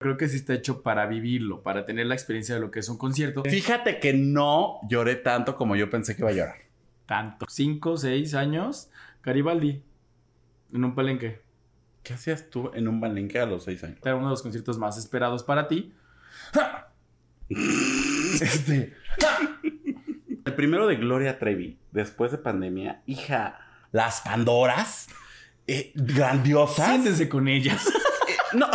Creo que sí está hecho para vivirlo, para tener la experiencia de lo que es un concierto. Fíjate que no lloré tanto como yo pensé que iba a llorar. Tanto. Cinco, seis años, Garibaldi, en un palenque. ¿Qué hacías tú en un palenque a los seis años? Era uno de los conciertos más esperados para ti. este. El primero de Gloria Trevi, después de pandemia, hija, las Pandoras, eh, grandiosas. Siéntense con ellas. Eh, no.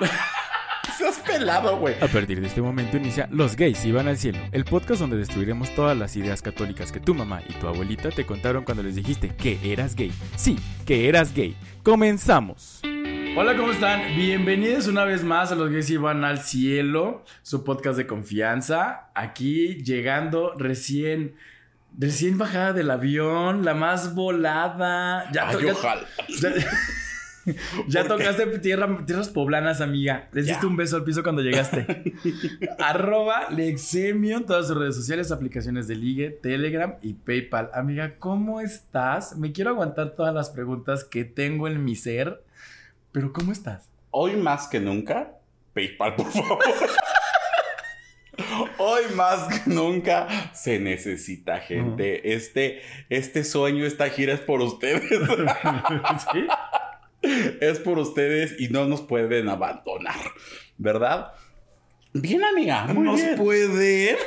Estás pelado, güey. A partir de este momento inicia Los gays iban al cielo, el podcast donde destruiremos todas las ideas católicas que tu mamá y tu abuelita te contaron cuando les dijiste que eras gay. Sí, que eras gay. Comenzamos. Hola, ¿cómo están? Bienvenidos una vez más a Los gays iban al cielo, su podcast de confianza. Aquí llegando recién recién bajada del avión, la más volada. Ya Ay, ya- ojalá. ya- Ya tocaste tierra- tierras poblanas, amiga. Les diste Ya. un beso al piso cuando llegaste. Arroba Lexemio todas sus redes sociales, aplicaciones de ligue, Telegram y PayPal. Amiga, ¿cómo estás? Me quiero aguantar todas las preguntas que tengo en mi ser. Pero ¿cómo estás? Hoy más que nunca, PayPal, por favor. Hoy más que nunca se necesita gente. Este, este sueño, esta gira es por ustedes. ¿Sí? es por ustedes y no nos pueden abandonar, ¿verdad? Bien, amiga. Muy ¿Nos bien. pueden?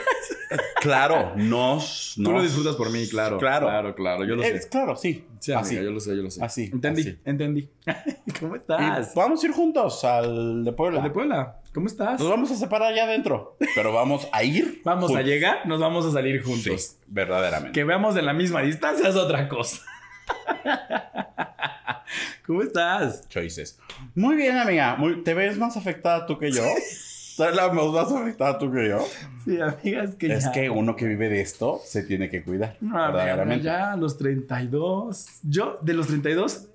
Claro, nos, Tú lo disfrutas por mí, claro. Claro. Claro, claro, yo lo Es- sé. claro, sí. Sí, así. amiga, yo lo sé, yo lo sé. Así, Entendí, así. entendí. ¿Cómo Y estás? vamos a ir juntos al de Puebla. ¿De Puebla? ¿Cómo estás? Nos vamos a separar allá adentro, pero vamos a ir. Vamos a llegar, nos vamos a salir juntos. Sí, verdaderamente. Que veamos de la misma distancia es otra cosa. ¿Cómo estás? Choices. Muy bien, amiga. Muy- ¿Te ves más afectada tú que yo? ¿Estás la más más afectada tú que yo? Sí, amiga, es que Es ya. que uno que vive de esto se tiene que cuidar. No, amiga, ya a los 32. Yo, de los 32,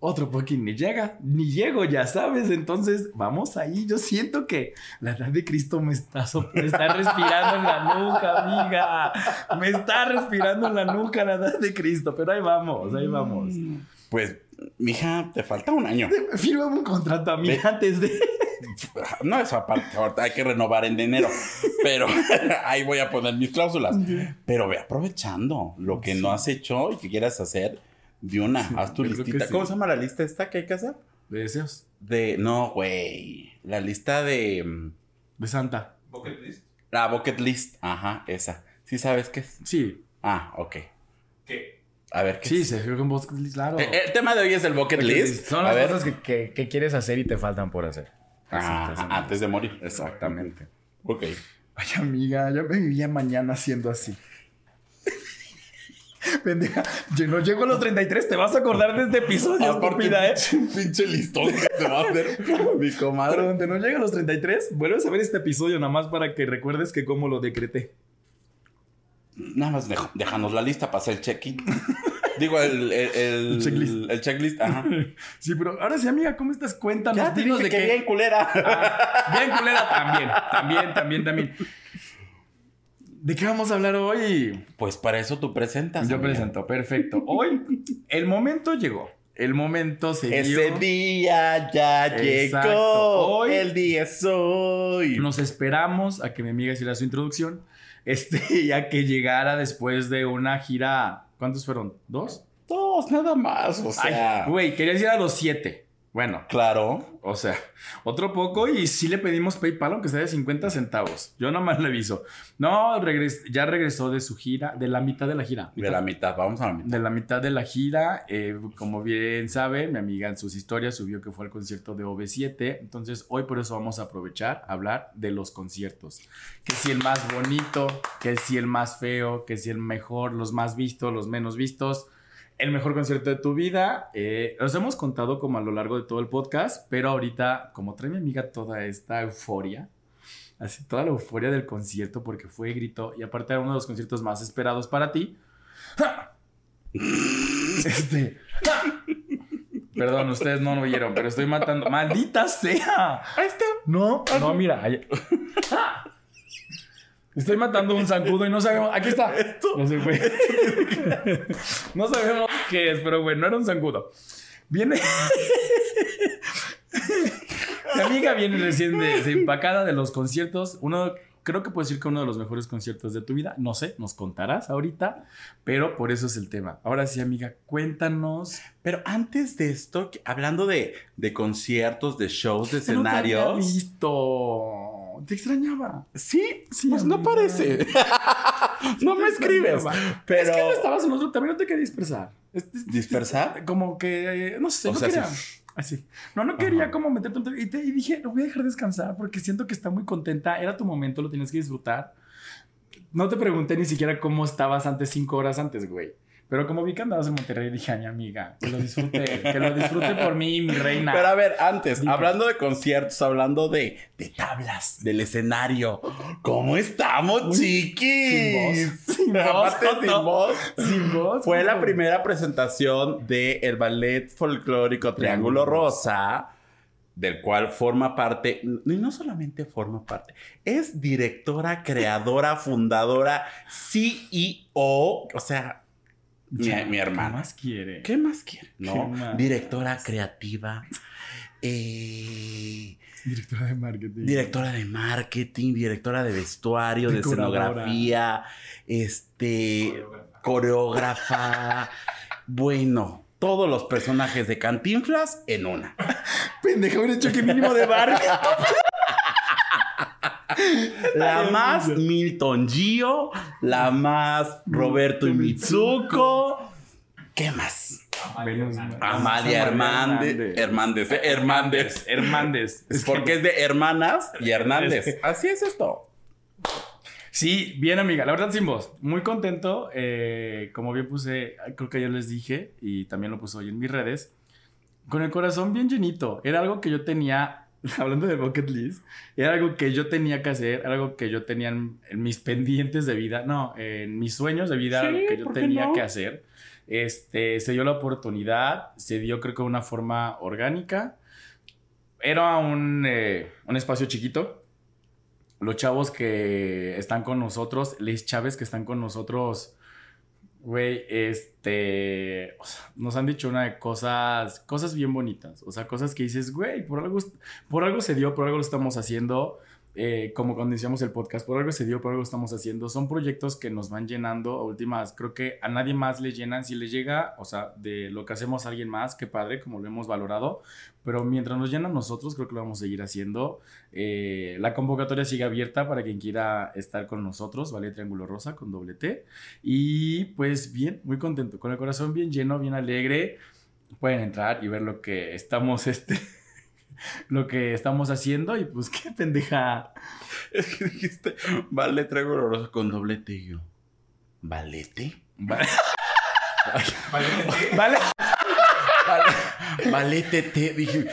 otro fucking ni llega, ni llego, ya sabes. Entonces, vamos ahí. Yo siento que la edad de Cristo me está, me está respirando en la nuca, amiga. Me está respirando en la nuca la edad de Cristo. Pero ahí vamos, ahí vamos. Pues, mija, te falta un año. Fírmame un contrato, amiga, antes de. No, eso aparte, ahorita hay que renovar en enero. Pero ahí voy a poner mis cláusulas. Pero ve aprovechando lo que no has hecho y que quieras hacer de una. Haz tu listita. sí. ¿Cómo se llama la lista esta que hay que hacer? De deseos. De. No, güey. La lista de. mm, De Santa. La bucket list. Ajá, esa. ¿Sí sabes qué es? Sí. Ah, ok. ¿Qué? A ver, ¿qué Sí, es? se fue con Bucket List, claro. Eh, El tema de hoy es el bucket list. Son a las ver. cosas que, que- que quieres hacer y te faltan por hacer. Ah, Así, antes de morir. Exactamente. Ok. Ay, amiga, yo me vivía mañana siendo así. Pendeja, yo no llego a los 33, te vas a acordar de este episodio, Aparte, ¿eh? pinche- listón que te va a hacer mi Pero comadre. donde no llega a los 33, vuelves a ver este episodio nada más para que recuerdes que cómo lo decreté. Nada más deja- déjanos la lista para hacer el check-in. Digo, el, el, el- El checklist. El checklist, ajá. Sí, pero ahora sí, amiga, ¿cómo estás? Cuéntanos, Ya te dinos de que bien culera. Ah, bien culera también, también, también, también. ¿De qué vamos a hablar hoy? Pues para eso tú presentas. Yo amiga. presento, perfecto. Hoy el momento llegó. El momento se dio. Ese día ya Exacto. llegó. Hoy- el día es hoy. Nos esperamos a que mi amiga hiciera su introducción. Este, ya que llegara después de una gira. ¿Cuántos fueron? ¿Dos? Dos, nada más. O sea, güey, querías ir a los siete. Bueno, claro. o sea, otro poco y sí le pedimos PayPal, aunque sea de 50 centavos. Yo nomás le aviso. No, regres- ya regresó de su gira, de la mitad de la gira. De la mitad, vamos a la mitad. de la mitad de la gira. eh, como bien sabe, mi amiga en sus historias subió que fue al concierto de OV7. Entonces, hoy por eso vamos a aprovechar a hablar de los conciertos. Que si el más bonito, que si el más feo, que si el mejor, los más vistos, los menos vistos. El mejor concierto de tu vida. Eh, los hemos contado como a lo largo de todo el podcast, pero ahorita, como trae mi amiga toda esta euforia, así toda la euforia del concierto, porque fue grito y aparte era uno de los conciertos más esperados para ti. Este. Perdón, ustedes no lo oyeron, pero estoy matando. ¡Maldita sea! No, no, mira. ahí- Estoy matando un zancudo y no sabemos. Aquí está. No se fue. No sabemos qué es, pero bueno, no era un zancudo. Viene. Mi amiga viene recién de, de empacada de los conciertos. Uno, creo que puedo decir que uno de los mejores conciertos de tu vida. No sé, nos contarás ahorita, pero por eso es el tema. Ahora sí, amiga, cuéntanos. Pero antes de esto, hablando de, de conciertos, de shows, de Ya no te había escenarios. Te extrañaba. Sí, Sí, pues no parece. no me escribes. Pero. Es que no estabas en otro, también no te quería dispersar. ¿Dispersar? Como que, eh, no sé, O no sea, quería. sí. Así. No, no quería Ajá. como meterte un- y, te- y dije, lo voy a dejar descansar porque siento que está muy contenta. Era tu momento, lo tienes que disfrutar. No te pregunté ni siquiera cómo estabas antes, cinco horas antes, güey. Pero como vi que andabas en Monterrey, dije, a mi amiga, que lo disfrute, que lo disfrute por mí, mi reina. Pero a ver, antes, Dime. hablando de conciertos, hablando de, de tablas, del escenario. ¿Cómo estamos, chiquis? sin voz. Sin voz, sin voz. Sin voz. Fue la primera presentación del el ballet folclórico Triángulo Rosa, del cual forma parte, y no solamente forma parte, es directora, creadora, fundadora, CEO, o sea, mi, mi ¿qué hermana. más quiere? ¿Qué más quiere? ¿Qué ¿No? más? Directora creativa, eh, Directora de marketing. directora de marketing, directora de vestuario, de escenografía, este, coreógrafa, bueno, todos los personajes de Cantinflas en una. Pendejo, hubiera hecho que mínimo de bar. La más. Milton Gio, la más Roberto Mitsuko. ¿Qué más? Amalia Hernández. Hernández. eh, Hernández. Hernández. Es porque es de hermanas y Hernández. Así es esto. Sí, bien, amiga. La verdad, sin voz. Muy contento. eh, como bien puse, creo que ya les dije, y también lo puse hoy en mis redes, con el corazón bien llenito. Era algo que yo tenía, hablando de bucket list, era algo que yo tenía que hacer, algo que yo tenía en, en mis pendientes de vida, no, en mis sueños de vida, Sí, algo que yo ¿por qué tenía no? que hacer. Este, se dio la oportunidad, se dio creo que de una forma orgánica. Era un, eh, un espacio chiquito, los chavos que están con nosotros, les chaves que están con nosotros, güey, este, nos han dicho una de cosas, cosas bien bonitas, o sea, cosas que dices, güey, por algo, por algo se dio, por algo lo estamos haciendo, eh, como cuando iniciamos el podcast, por algo se dio, por algo estamos haciendo, son proyectos que nos van llenando, a últimas, creo que a nadie más le llenan, si le llega, o sea, de lo que hacemos a alguien más, qué padre, como lo hemos valorado, pero mientras nos llenan nosotros, creo que lo vamos a seguir haciendo. Eh, la convocatoria sigue abierta para quien quiera estar con nosotros, ¿vale? Triángulo Rosa con doble T. Y pues bien, muy contento, con el corazón bien lleno, bien alegre. Pueden entrar y ver lo que estamos, este, lo que estamos haciendo y pues qué pendeja. Es que dijiste, vale, traigo oloroso con doblete y yo. ¿Valete? Vale. vale. Vale, valete, te dije.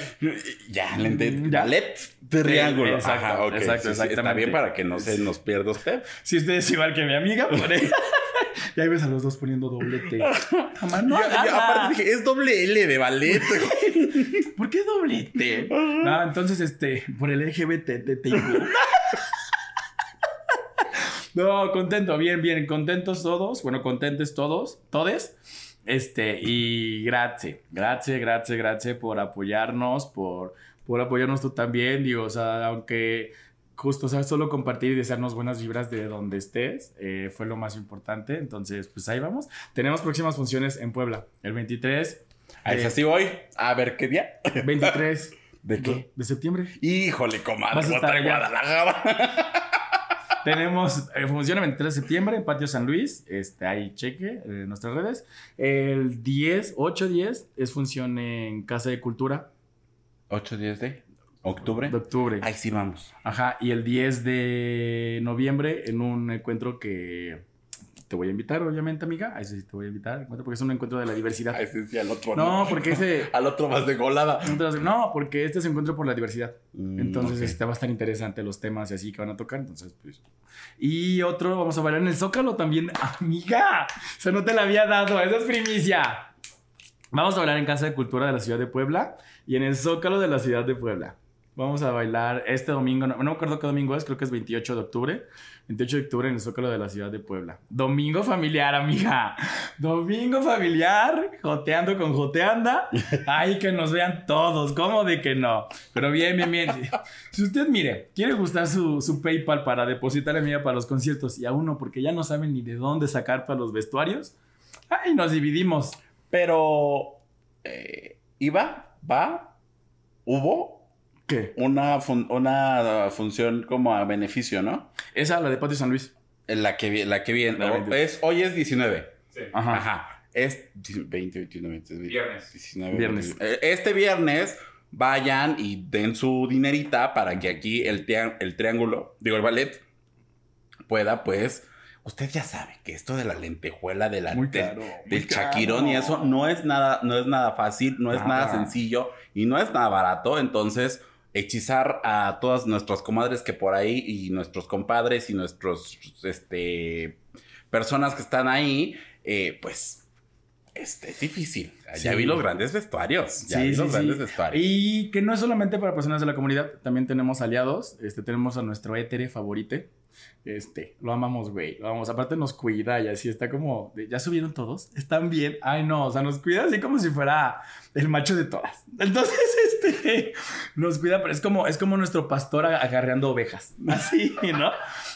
Ya, le entendí. Ya. Ballet, triángulo. Exacto, Ajá, ok, exacto, sí, sí, Está bien para que no se nos pierda usted. Si usted es igual que mi amiga, por ahí. Y ahí ves a los dos poniendo doble T. Mamá, no, Yo- yo nada. aparte dije, es doble L de ballet. ¿Por qué doble T? No, entonces, este, por el LGBT. No, contento, bien, bien, contentos todos, bueno, contentes todos, todes. Este, y gracias, gracias, gracias, gracias por apoyarnos, por, por apoyarnos tú también, digo, o sea, aunque justo, o sea, solo compartir y desearnos buenas vibras de donde estés, eh, fue lo más importante, entonces, pues ahí vamos. Tenemos próximas funciones en Puebla, el 23, A esa sí voy. A ver qué día. 23 ¿De qué? de septiembre. Híjole, comadre, Vas a estar en. Guadalajara. Tenemos eh, función el 23 de septiembre en Patio San Luis. Este, ahí cheque en nuestras redes. El 10, 8, 10 es función en Casa de Cultura 8 días de octubre. de octubre. Ahí sí vamos. Ajá. Y el 10 de noviembre en un encuentro que te voy a invitar, obviamente, amiga. A ese sí te voy a invitar. encuentro, Porque es un encuentro de la diversidad. Ahí sí, sí, al otro No, porque ese. Al otro vas de golada. No, porque este es encuentro por la diversidad. Mm, Entonces, ok. este va a estar interesante los temas y así que van a tocar. Entonces, pues. Y otro, vamos a bailar en el Zócalo también. Amiga, o sea, no te la había dado. Esa es primicia. Vamos a bailar en Casa de Cultura de la ciudad de Puebla y en el Zócalo de la ciudad de Puebla. Vamos a bailar este domingo, no, no me acuerdo qué domingo es, creo que es 28 de octubre. 28 de octubre en el Zócalo de la ciudad de Puebla. Domingo familiar, amiga. Domingo familiar, joteando con joteanda. Ay, que nos vean todos, ¿cómo de que no? Pero bien, bien, bien. Si usted, mire, quiere gustar su, su PayPal para depositarle amiga para los conciertos y a uno porque ya no saben ni de dónde sacar para los vestuarios, ay, nos dividimos. Pero, eh, ¿iba? ¿Va? ¿Hubo? ¿Qué? Una, fun- una función como a beneficio, ¿no? Esa, la de Patio San Luis. La que, la que viene. Es, hoy es 19. Ajá. Ajá. Es 20, 21, 20, Viernes. 19, Viernes. 21. Eh, Este viernes vayan y den su dinerita para que aquí el, el triángulo, digo el ballet, pueda pues... Usted ya sabe que esto de la lentejuela, de la, Muy del- caro, muy del caro. chaquirón y eso no es nada, no es nada fácil, no es Nada. sencillo y no es nada barato. Entonces, hechizar a todas nuestras comadres que por ahí y nuestros compadres y nuestros, este, personas que están ahí, eh, pues, este, es difícil. Ya Sí. vi los grandes vestuarios. Ya Sí, vi los sí. grandes vestuarios. Y que no es solamente para personas de la comunidad, también tenemos aliados. Este, tenemos a nuestro étere favorite. Este, lo amamos, güey. Lo amamos. Aparte nos cuida y así está como, de, ¿ya subieron todos? ¿Están bien? Ay, no, o sea, nos cuida así como si fuera el macho de todas. Entonces, este, nos cuida, pero es como, es como nuestro pastor ag- agarreando ovejas. Así, ¿no?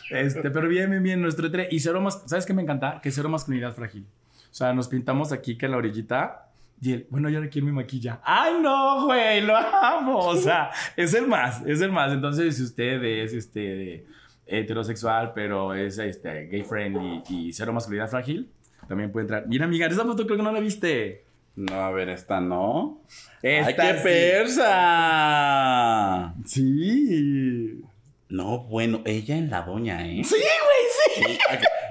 Este, pero bien, bien, bien, nuestro étere. Y cero más, ¿sabes qué me encanta? Que cero masculinidad frágil. O sea, nos pintamos aquí que en la orillita. Y él, bueno, yo ahora quiero mi maquilla. ¡Ay, no, güey! Lo amo. O sea, es el más, es el más. Entonces, si usted es este heterosexual, pero es este gay friendly y cero masculinidad frágil, también puede entrar. Mira, amiga, esa foto creo que no la viste. No, a ver, esta no. ¡Ay, qué sí. persa! Sí. No, bueno, ella en la doña, ¿eh? Sí, güey, sí.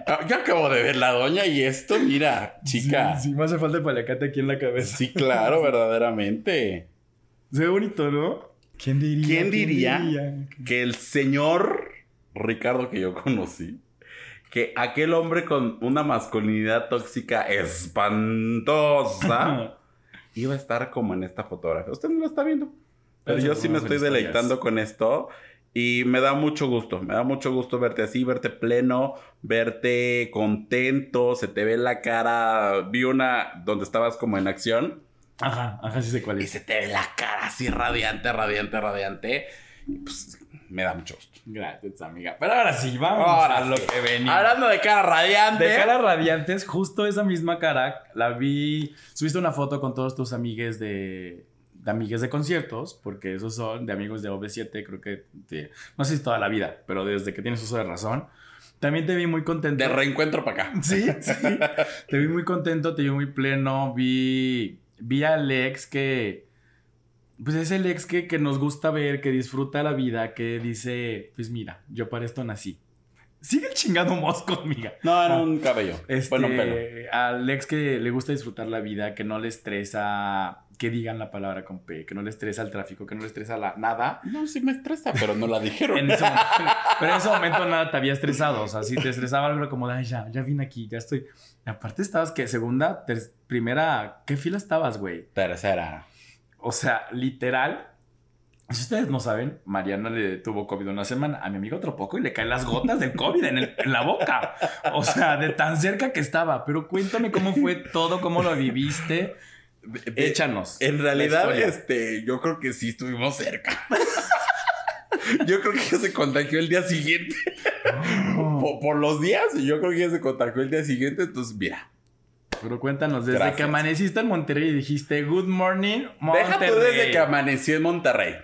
Ac- Yo acabo de ver la doña y esto, mira, chica. Sí, sí, me hace falta el palacate aquí en la cabeza. Sí, claro, verdaderamente. Se ve bonito, ¿no? ¿Quién diría? ¿Quién diría? diría? Que el señor Ricardo que yo conocí, que aquel hombre con una masculinidad tóxica espantosa, iba a estar como en esta fotografía. Usted no lo está viendo. Pero Pero yo sí me estoy historias. deleitando con esto. Y me da mucho gusto, me da mucho gusto verte así, verte pleno, verte contento, se te ve la cara. Vi una donde estabas como en acción Ajá, ajá, sí sé cuál y es. se te ve la cara así radiante, radiante, radiante. Y pues me da mucho gusto. Gracias, amiga. Pero ahora sí, vamos Ahora a lo que venimos. Hablando de cara radiante. De caras radiantes, justo esa misma cara la vi. Subiste una foto con todos tus amigues de, de amigues de conciertos, porque esos son de amigos de OV7, creo que de- no sé si toda la vida, pero desde que tienes uso de razón. También te vi muy contento. De reencuentro para acá. Sí, sí. Te vi muy contento, te vi muy pleno. Vi, vi al ex que. Pues es el ex que, que nos gusta ver, que disfruta la vida, que dice: Pues mira, yo para esto nací. Sigue el chingado mosco, amiga. No, era un cabello. Este, Bueno, pelo. Al ex que le gusta disfrutar la vida, que no le estresa que digan la palabra con P, que no le estresa el tráfico, que no le estresa la, nada. No, sí me estresa, pero no la dijeron. En ese momento, pero en ese momento nada te había estresado. O sea, si te estresaba algo como, ay, ya, ya vine aquí, ya estoy. Y aparte estabas que segunda, ter- primera, ¿qué fila estabas, güey? Tercera. O sea, literal. Si ustedes no saben, Mariana le tuvo COVID una semana. A mi amigo otro poco y le caen las gotas del COVID en, el- en la boca. O sea, de tan cerca que estaba. Pero cuéntame cómo fue todo, cómo lo viviste. Échanos. En realidad, este, yo creo que sí estuvimos cerca. yo creo que ella se contagió el día siguiente. por, por los días, yo creo que ella se contagió el día siguiente. Entonces, mira, Pero cuéntanos, desde Gracias. que amaneciste en Monterrey y dijiste, Good morning, Monterrey. deja tú desde que amanecí en Monterrey.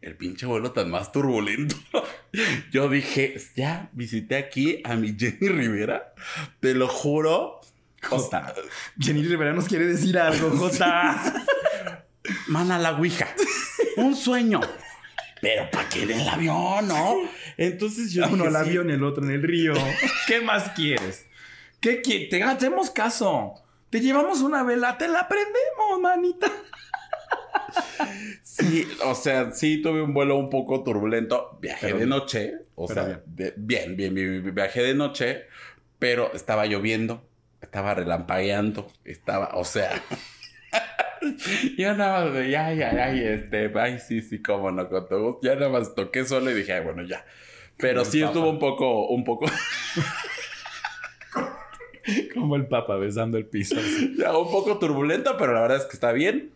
El pinche vuelo tan más turbulento. Yo dije, ya visité aquí a mi Jenny Rivera. Te lo juro. Jota. Jenny Rivera nos quiere decir algo, Jota. Mana la ouija. Un sueño. Pero ¿para qué en el avión, no? Entonces yo Uno dije, el sí. avión, el otro en el río. ¿Qué más quieres? ¿Qué quieres? Te hacemos caso. Te llevamos una vela, te la prendemos, manita. Sí, o sea, sí tuve un vuelo un poco turbulento. Viajé Pero de noche. O sea, bien. Bien, bien, bien, Viajé de noche, pero estaba lloviendo, estaba relampagueando, estaba, o sea. Yo nada más de, ay, ay, ay, este, ay, sí, sí, cómo no, con todo gusto. Ya nada más toqué solo y dije, ay, bueno, ya. Pero Como sí estuvo un poco, un poco, Como el papa besando el piso. así. ya, un poco turbulento, pero la verdad es que está bien.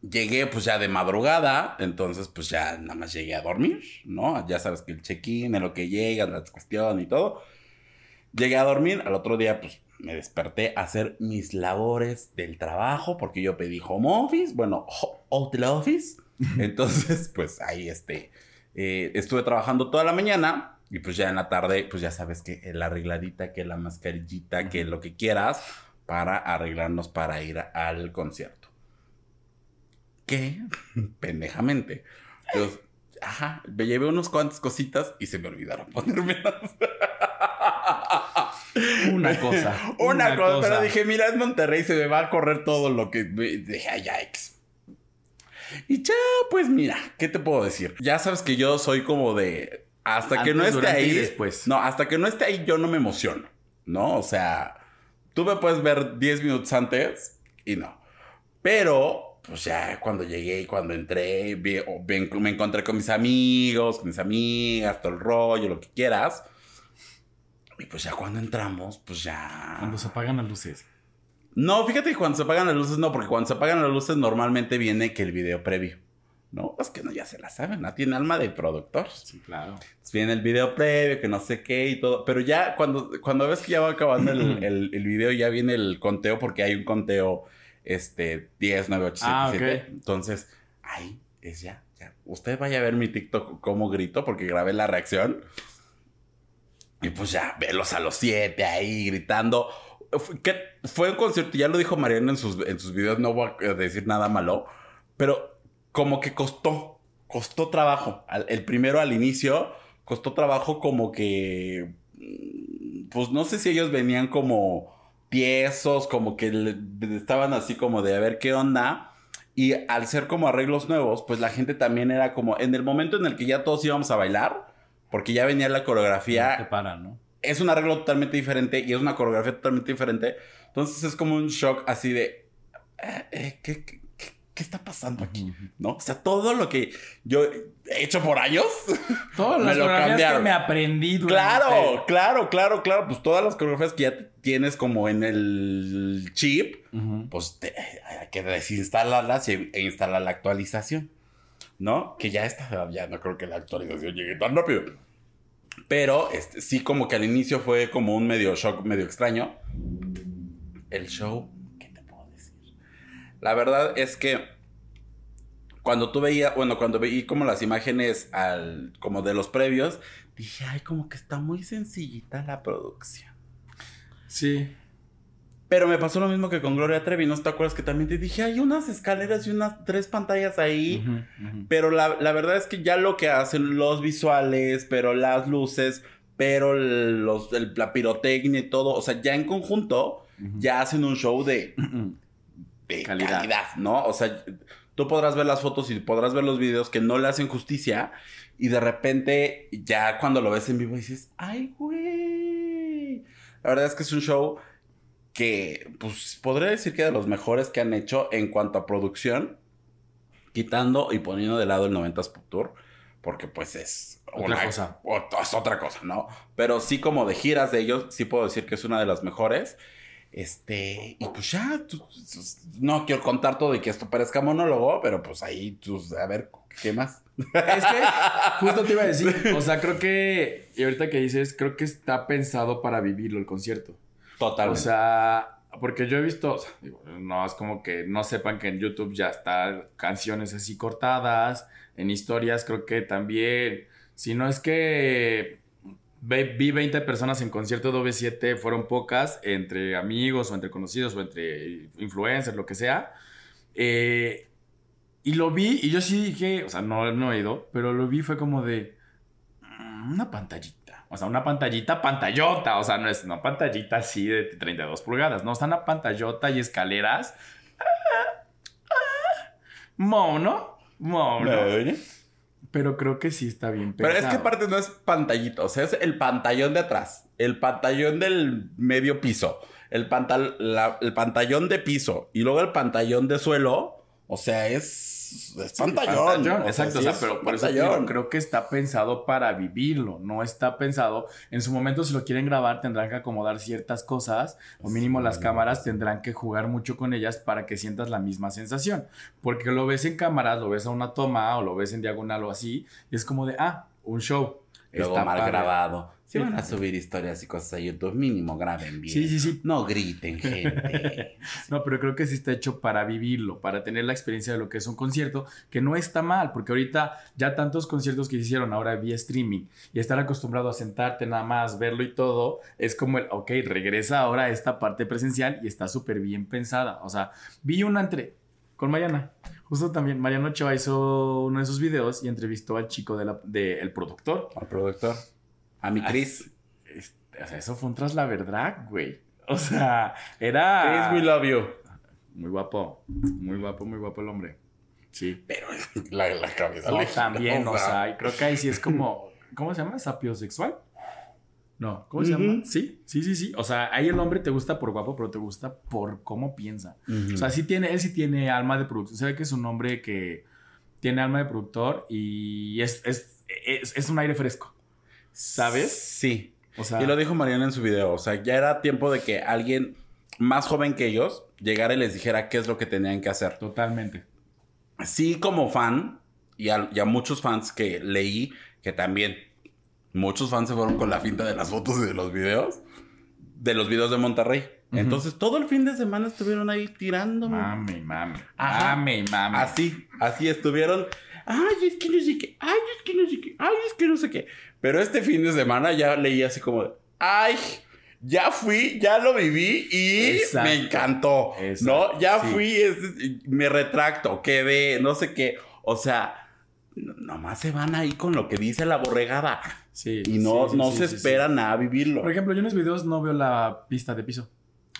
Llegué pues ya de madrugada, entonces pues ya nada más llegué a dormir, ¿no? Ya sabes que el check-in, en lo que llega, la cuestión y todo. Llegué a dormir, al otro día pues me desperté a hacer mis labores del trabajo porque yo pedí home office, bueno, ho- hotel office. Entonces pues ahí este, eh, estuve trabajando toda la mañana y pues ya en la tarde pues ya sabes que la arregladita, que la mascarillita, que lo que quieras para arreglarnos para ir al concierto. Que, pendejamente, pues, ajá, me llevé unos cuantas cositas y se me olvidaron ponérmelas. Una cosa. Una, cosa, pero dije, mira, es Monterrey, se me va a correr todo lo que... Dije, ay, yikes. Y ya, pues mira, ¿qué te puedo decir? Ya sabes que yo soy como de... Hasta que no esté ahí... después. No, hasta que no esté ahí yo no me emociono, ¿no? O sea, tú me puedes ver 10 minutos antes y no. Pero, pues ya cuando llegué y cuando entré, vi- o ven- me encontré con mis amigos, con mis amigas, todo el rollo, lo que quieras. Y pues ya cuando entramos, pues ya... Cuando se apagan las luces. No, fíjate que cuando se apagan las luces, no, porque cuando se apagan las luces normalmente viene que el video previo. No, es que no, ya se la saben, no tiene alma de productor. Sí, claro. Entonces viene el video previo, que no sé qué y todo. Pero ya cuando, cuando ves que ya va acabando el, el, el video, ya viene el conteo, porque hay un conteo, este, 10, 9, 8, 7, Ah, 7. ok. Entonces, ahí es ya, ya. Usted vaya a ver mi TikTok cómo grito, porque grabé la reacción. Y pues ya, velos a los 7 ahí gritando. Que fue un concierto, ya lo dijo Mariana en sus, en sus videos, no voy a decir nada malo, pero como que costó, costó trabajo. Al- el primero al inicio costó trabajo como que, mm, pues no sé si ellos venían como tiesos, como que le- estaban así como de a ver qué onda. Y al ser como arreglos nuevos, pues la gente también era como, en el momento en el que ya todos íbamos a bailar, porque ya venía la coreografía, Te paran, ¿no? es un arreglo totalmente diferente y es una coreografía totalmente diferente. Entonces es como un shock así de, eh, eh, ¿qué, qué, qué- qué está pasando aquí? ¿No? O sea, todo lo que yo he hecho por años. Todas Me las lo coreografías que me aprendí durante... claro, claro, claro, claro. Pues todas las coreografías que ya tienes como en el chip, pues te- hay que desinstalarlas e instalar la actualización. ¿No? Que ya está, ya no creo que la actualización llegue tan rápido. Pero este, sí, como que al inicio fue como un medio shock, medio extraño. El show, ¿qué te puedo decir? La verdad es que cuando tú veías, bueno, cuando veí como las imágenes al, como de los previos, dije, ay, como que está muy sencillita la producción. Sí. Pero me pasó lo mismo que con Gloria Trevi, ¿no te acuerdas que también te dije, hay unas escaleras y unas tres pantallas ahí? Pero la, la verdad es que ya lo que hacen los visuales, pero las luces, pero los, el- la pirotecnia y todo, o sea, ya en conjunto, ya hacen un show de Calidad. calidad. ¿no? O sea, tú podrás ver las fotos y podrás ver los videos que no le hacen justicia y de repente ya cuando lo ves en vivo dices, ay, güey. La verdad es que es un show que, pues, podría decir que de los mejores que han hecho en cuanto a producción, quitando y poniendo de lado el 90s Pop Tour, porque pues es Otra cosa. ot- es otra cosa, ¿no? Pero sí como de giras de ellos, sí puedo decir que es una de las mejores. Este, y pues ya, tú- no quiero contar todo y que esto parezca monólogo, pero pues ahí, pues, a ver, ¿qué más? Es que justo te iba a decir, o sea, creo que, y ahorita que dices, creo que está pensado para vivirlo el concierto. Totalmente. O sea, porque yo he visto, o sea, digo, no es como que no sepan que en YouTube ya están canciones así cortadas, en historias creo que también, si no es que vi 20 personas en concierto de OV7, fueron pocas, entre amigos o entre conocidos o entre influencers, lo que sea. Eh, y lo vi y yo sí dije, o sea, no, no he ido, pero lo vi fue como de mm, una pantallita. O sea, una pantallita pantallota. O sea, no es una pantallita así de 32 pulgadas. No, está una pantallota y escaleras. Ah, ah, Mono. Mono. ¿Me Pero creo que sí está bien Pero pensado. es que aparte no es pantallita, o sea, es el pantallón de atrás, el pantallón del medio piso, el, pantal, la- el pantallón de piso y luego el pantallón de suelo, o sea, es, es pantallón. Pantallón, o sea, exacto, sí o sea, es pero por eso digo, creo que está pensado para vivirlo, no está pensado. En su momento, si lo quieren grabar, tendrán que acomodar ciertas cosas, o mínimo las cámaras tendrán que jugar mucho con ellas para que sientas la misma sensación. Porque lo ves en cámaras, lo ves a una toma o lo ves en diagonal o así, y es como de, ah, un show. Luego Está mal padre. grabado. Si van a subir historias y cosas a YouTube, mínimo graben bien. Sí, sí, sí. No griten, gente. No, pero creo que sí está hecho para vivirlo, para tener la experiencia de lo que es un concierto, que no está mal, porque ahorita ya tantos conciertos que hicieron ahora vía streaming y estar acostumbrado a sentarte nada más, verlo y todo, es como el, ok, regresa ahora a esta parte presencial y está súper bien pensada. O sea, vi una entre con Mariana. Justo también, Mariana Ochoa hizo uno de sus videos y entrevistó al chico del de productor. Al productor. A mi Chris. Este, o sea, eso fue un tras la verdad, güey. O sea, era... Chris, we love you. Muy guapo, muy guapo, muy guapo el hombre. Sí. Pero la, la cabeza No, le- también, o sea, y creo que ahí sí es como, ¿cómo se llama? ¿Sapiosexual? No, ¿cómo se llama? Sí, sí, sí, sí. O sea, ahí el hombre te gusta por guapo, pero te gusta por cómo piensa. O sea, sí tiene, él sí tiene alma de productor. Se ve que es un hombre que tiene alma de productor y es, es, es, es un aire fresco. ¿Sabes? Sí. O sea, Y lo dijo Mariana en su video. O sea, ya era tiempo de que alguien más joven que ellos llegara y les dijera qué es lo que tenían que hacer. totalmente. Sí, como fan, y a, y a muchos fans que leí, que también muchos fans se fueron con la finta de las fotos y de los videos, de los videos de Monterrey. Entonces, todo el fin de semana estuvieron ahí tirando. Mame, mame. Ajá. Mame, mame. Así, así estuvieron. Ay, es que no sé qué. Ay, es que no sé qué. Ay, es que no sé qué. Pero este fin de semana ya leí así como ay, ya fui, ya lo viví y Exacto. me encantó. Exacto, ¿No? Ya sí. fui, es- me retracto, quedé, no sé qué. O sea, nomás se van ahí con lo que dice la borregada. Sí. Y no, sí, sí, no sí, se sí, sí. esperan a vivirlo. Por ejemplo, yo en los videos no veo la pista de piso.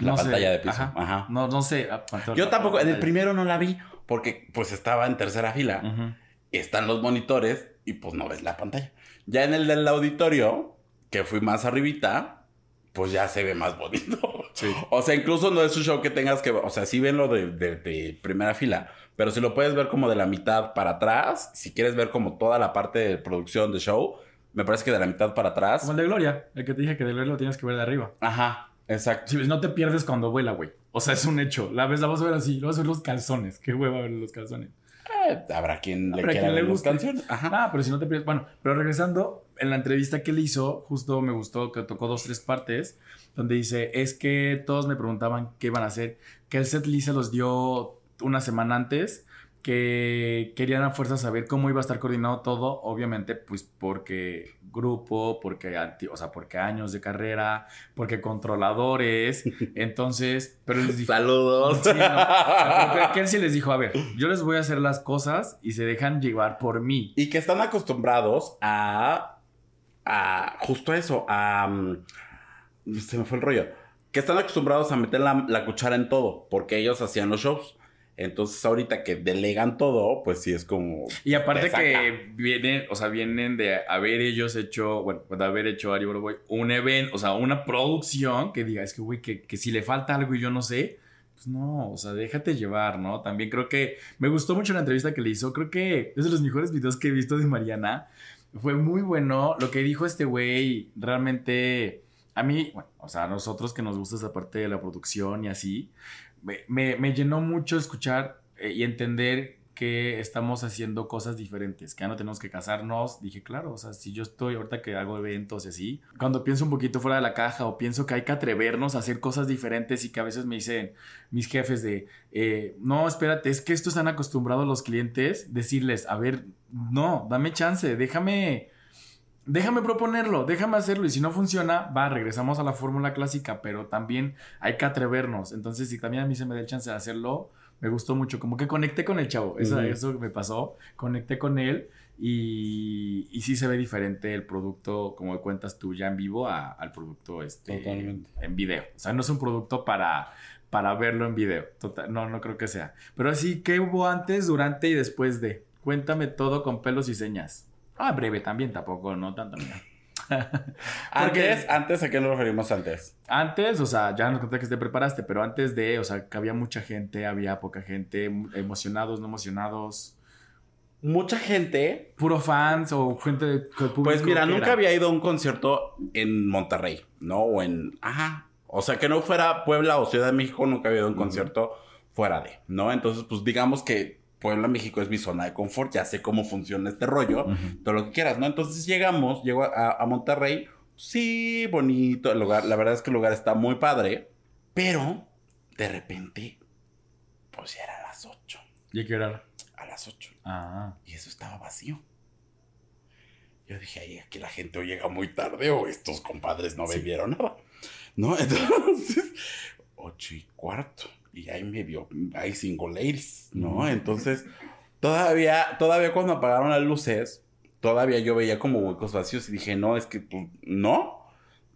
La No sé. pantalla de piso, Ajá. ajá. No, no sé. ah, Yo tampoco, en el primero no la vi porque pues estaba en tercera fila. Ujú. están los monitores y pues no ves la pantalla. Ya en el del auditorio, que fui más arribita, pues ya se ve más bonito. Sí. O sea, incluso no es un show que tengas que, o sea, sí ven lo de, de- de primera fila, pero si lo puedes ver como de la mitad para atrás, si quieres ver como toda la parte de producción de show, me parece que de la mitad para atrás. Como el de Gloria. El que te dije que de Gloria lo tienes que ver de arriba. Ajá, exacto. Sí, pues, no te pierdes cuando vuela, güey. O sea, es un hecho. La ves, la vas a ver así. Lo vas a ver los calzones. Qué hueva ver los calzones. Eh, habrá quien le Habrá quiera quien le guste. canciones. Ajá. Ah, pero si no te pierdes. Bueno, pero regresando, en la entrevista que él hizo, justo me gustó que tocó dos, tres partes, donde dice: Es que todos me preguntaban qué iban a hacer, que el set list se los dio una semana antes, que querían a fuerza saber cómo iba a estar coordinado todo, obviamente, pues porque grupo, porque, anti- o sea, porque años de carrera, porque controladores, entonces, pero les dije. Saludos. Sí, no. O sea, sí les dijo, a ver, yo les voy a hacer las cosas y se dejan llevar por mí. Y que están acostumbrados a. a justo eso, a. mm, se me fue el rollo. Que están acostumbrados a meter la, la cuchara en todo, porque ellos hacían los shows. Entonces, ahorita que delegan todo, pues sí es como. Y aparte que vienen, o sea, vienen de haber ellos hecho, bueno, de haber hecho Ari Boro Boy, un evento, o sea, una producción que diga, es que, güey, que, que si le falta algo y yo no sé, pues no, o sea, déjate llevar, ¿no? También creo que me gustó mucho la entrevista que le hizo, creo que es de los mejores videos que he visto de Mariana. Fue muy bueno lo que dijo este güey, realmente a mí, bueno, o sea, a nosotros que nos gusta esa parte de la producción y así, me, me- llenó mucho escuchar eh, y entender que estamos haciendo cosas diferentes, que ya no tenemos que casarnos. Dije, claro, o sea, si yo estoy ahorita que hago eventos y así, cuando pienso un poquito fuera de la caja o pienso que hay que atrevernos a hacer cosas diferentes y que a veces me dicen mis jefes de, eh, no, espérate, es que esto están acostumbrados los clientes, decirles, a ver, no, dame chance, déjame déjame proponerlo, déjame hacerlo y si no funciona, va, regresamos a la fórmula clásica, pero también hay que atrevernos. Entonces, si también a mí se me da el chance de hacerlo, me gustó mucho, como que conecté con el chavo, eso, eso me pasó, conecté con él y, y sí se ve diferente el producto, como cuentas tú ya en vivo, a- al producto este, Totalmente. en video. O sea, no es un producto para, para verlo en video, Total- no, no creo que sea. Pero así, ¿qué hubo antes, durante y después de? Cuéntame todo con pelos y señas. Ah, breve también, tampoco, no tanto. mira. Antes, antes, ¿a qué nos referimos antes? Antes, o sea, ya nos conté que te preparaste, pero antes de, o sea, que había mucha gente, había poca gente, emocionados, no emocionados. Mucha gente. Puro fans o gente de Pues mira, nunca había ido a un concierto en Monterrey, ¿no? O en. Ajá. O sea, que no fuera Puebla o Ciudad de México, nunca había ido a un concierto fuera de, ¿no? Entonces, pues digamos que Puebla, México es mi zona de confort, ya sé cómo funciona este rollo, todo lo que quieras, ¿no? Entonces llegamos, llego a, Monterrey, sí, bonito el lugar, la verdad es que el lugar está muy padre, pero de repente, pues ya era a las 8. ¿Y qué era? A las 8. Ah. Y eso estaba vacío. Yo dije, ay, aquí la gente o llega muy tarde o estos compadres no bebieron nada. ¿No? Entonces, ocho y cuarto y ahí me vio, hay cinco ladies, ¿no? Entonces, todavía, todavía cuando apagaron las luces, todavía yo veía como huecos vacíos y dije, no, es que pues, no.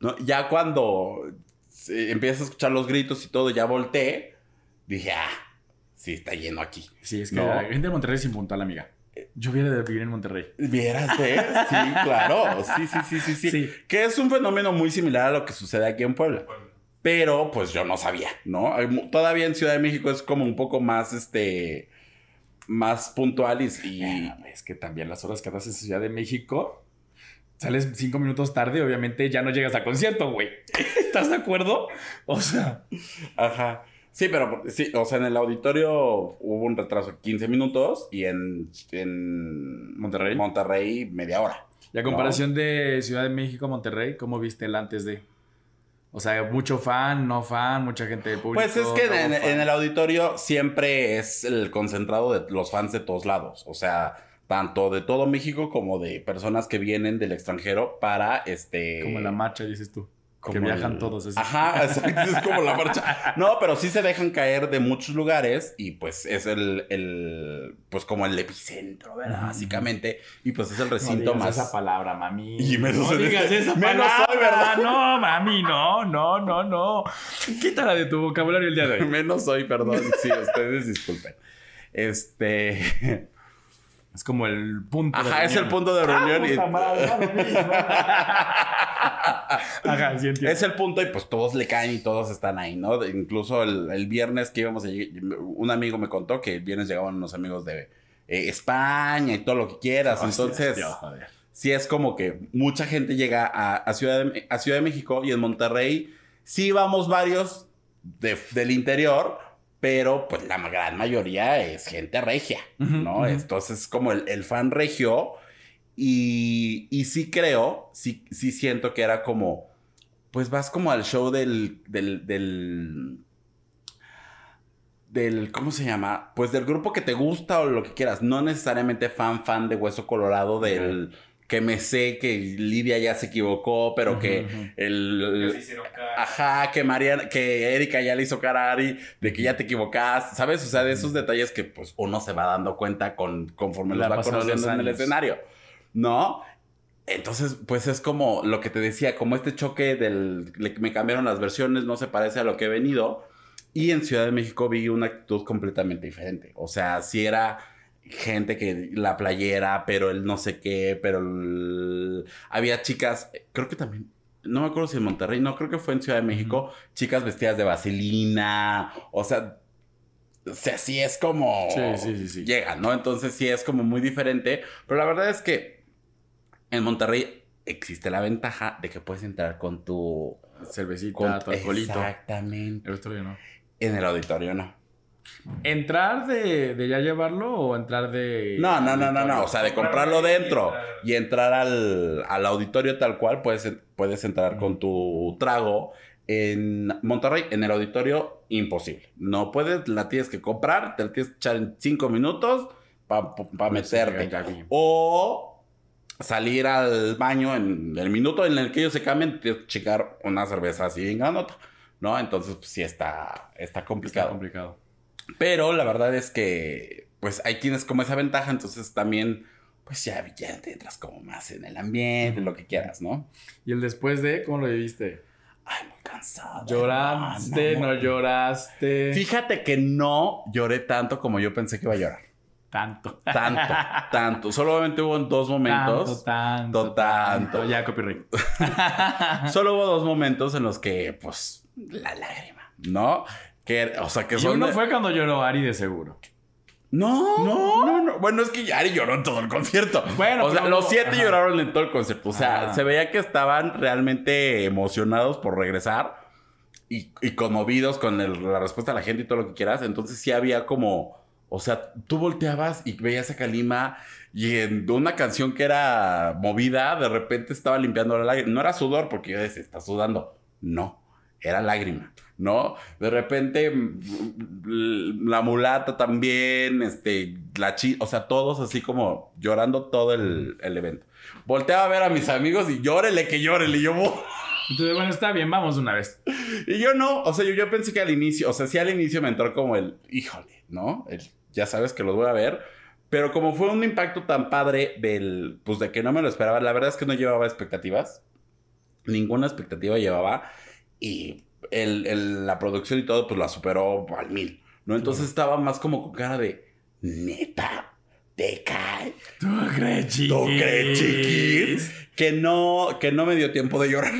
no. Ya cuando empiezas a escuchar los gritos y todo, ya volteé, dije, ah, sí, está lleno aquí. Sí, es que la gente de Monterrey es impuntual, amiga. Yo viera de vivir en Monterrey. ¿Vieras de? Sí, claro. Sí, sí, sí, sí, sí, sí. Que es un fenómeno muy similar a lo que sucede aquí en Puebla. Pero pues yo no sabía, ¿no? Todavía en Ciudad de México es como un poco más, este, más puntual y... Eh, es que también las horas que haces en Ciudad de México, sales cinco minutos tarde, obviamente ya no llegas a concierto, güey. ¿Estás de acuerdo? O sea... Ajá. Sí, pero sí, o sea, en el auditorio hubo un retraso de 15 minutos y en, en Monterrey. Monterrey media hora. Y a comparación de Ciudad de México a Monterrey, ¿cómo viste el antes de? O sea, mucho fan, no fan, mucha gente de público. Pues es que en, el auditorio siempre es el concentrado de los fans de todos lados. O sea, tanto de todo México como de personas que vienen del extranjero para este. Como la marcha, dices tú que viajan todos. Así. Ajá, es como la marcha. No, pero sí se dejan caer de muchos lugares y pues es el, el pues como el epicentro, ¿verdad? Básicamente. Y pues es el recinto no más. esa palabra, mami. Y menos no digas este... esa palabra. Soy, ¿verdad? No, mami, no, no, no, no. Quítala de tu vocabulario el día de hoy. menos soy, perdón. Sí, ustedes disculpen. Este. Es como el punto Ajá, es el punto de reunión. Ah, y... Ajá, sí entiendo. Es el punto y pues todos le caen y todos están ahí, ¿no? Incluso el, viernes que íbamos a un amigo me contó que el viernes llegaban unos amigos de eh, España y todo lo que quieras. Entonces, sí es como que mucha gente llega a, Ciudad, de, a Ciudad de México y en Monterrey sí vamos varios del interior, pero pues la gran mayoría es gente regia, ¿no? Entonces es como el, fan regio y, y, sí creo, sí, sí siento que era como, pues vas como al show del, del, del, del, ¿cómo se llama? Pues del grupo que te gusta o lo que quieras, no necesariamente fan, fan de Hueso Colorado, del que me sé que Lidia ya se equivocó, pero que el... ajá, que Mariana, que Erika ya le hizo cara a Ari de que ya te equivocaste, ¿sabes? O sea, de esos detalles que pues uno se va dando cuenta con, conforme los va conociendo en el escenario, ¿no? Entonces, pues es como lo que te decía, como este choque del... Me cambiaron las versiones, no se parece a lo que he venido. Y en Ciudad de México vi una actitud completamente diferente. O sea, si era gente que la playera, pero el no sé qué, pero había chicas, creo que también, no me acuerdo si en Monterrey, no, creo que fue en Ciudad de México, chicas vestidas de vaselina, o sea, o sea, sí es como sí, sí, sí, sí. llega, ¿no? Entonces sí es como muy diferente, pero la verdad es que en Monterrey existe la ventaja de que puedes entrar con tu cervecita, con, tu alcoholito. Exactamente. El no. En el auditorio no. ¿Entrar de, ya llevarlo o entrar de.? No, no, no, no, no. O sea, de comprarlo dentro y entrar al, auditorio tal cual, puedes, puedes entrar con tu trago. En Monterrey, en el auditorio, imposible. No puedes, la tienes que comprar, te la tienes que echar en cinco minutos para pa meterte. O salir al baño en el minuto en el que ellos se cambien, tienes que checar una cerveza así en ganota. ¿No? Entonces, pues sí está, está complicado. Está complicado. Pero la verdad es que, pues ahí tienes como esa ventaja, entonces también, pues ya, ya te entras como más en el ambiente, lo que quieras, ¿no? ¿Y el después de, cómo lo viviste? Ay, muy cansado. ¿Lloraste? No, lloraste? Fíjate que no lloré tanto como yo pensé que iba a llorar. Tanto. Tanto, tanto. Solamente hubo dos momentos. Tanto, tanto. tanto. Ya, copyright. Solo hubo dos momentos en los que, pues, la lágrima, ¿no? Que, o sea, que Y uno de- fue cuando lloró Ari de seguro. No, ¿No? no, no. Bueno, es que Yari lloró en todo el concierto. Bueno, o sea, pero los siete ajá. lloraron en todo el concierto. O sea, se veía que estaban realmente emocionados por regresar y, y conmovidos con el- la respuesta de la gente y todo lo que quieras. Entonces sí había como, o sea, tú volteabas y veías a Kalima y en una canción que era movida, de repente estaba limpiando la lágrima. No era sudor porque yo decía, está sudando. No, era lágrima. ¿No? De repente, mm, la mulata también, este, la chi, o sea, todos así como llorando todo el, el evento. Volteaba a ver a mis amigos y llórele que llórele. Y yo. Entonces, bueno, está bien, vamos una vez. Y yo no, o sea, yo, yo pensé que al inicio, o sea, sí al inicio me entró como el, híjole, ¿no? El, ya sabes que los voy a ver. Pero como fue un impacto tan padre del, pues de que no me lo esperaba, la verdad es que no llevaba expectativas. Ninguna expectativa llevaba. Y el, el- la producción y todo, pues la superó al mil, ¿no? Entonces estaba más como con cara de, neta, te cae. ¿Tú crees, chiquis? ¿Tú crees, chiquis? Que no, que no me dio tiempo de llorar.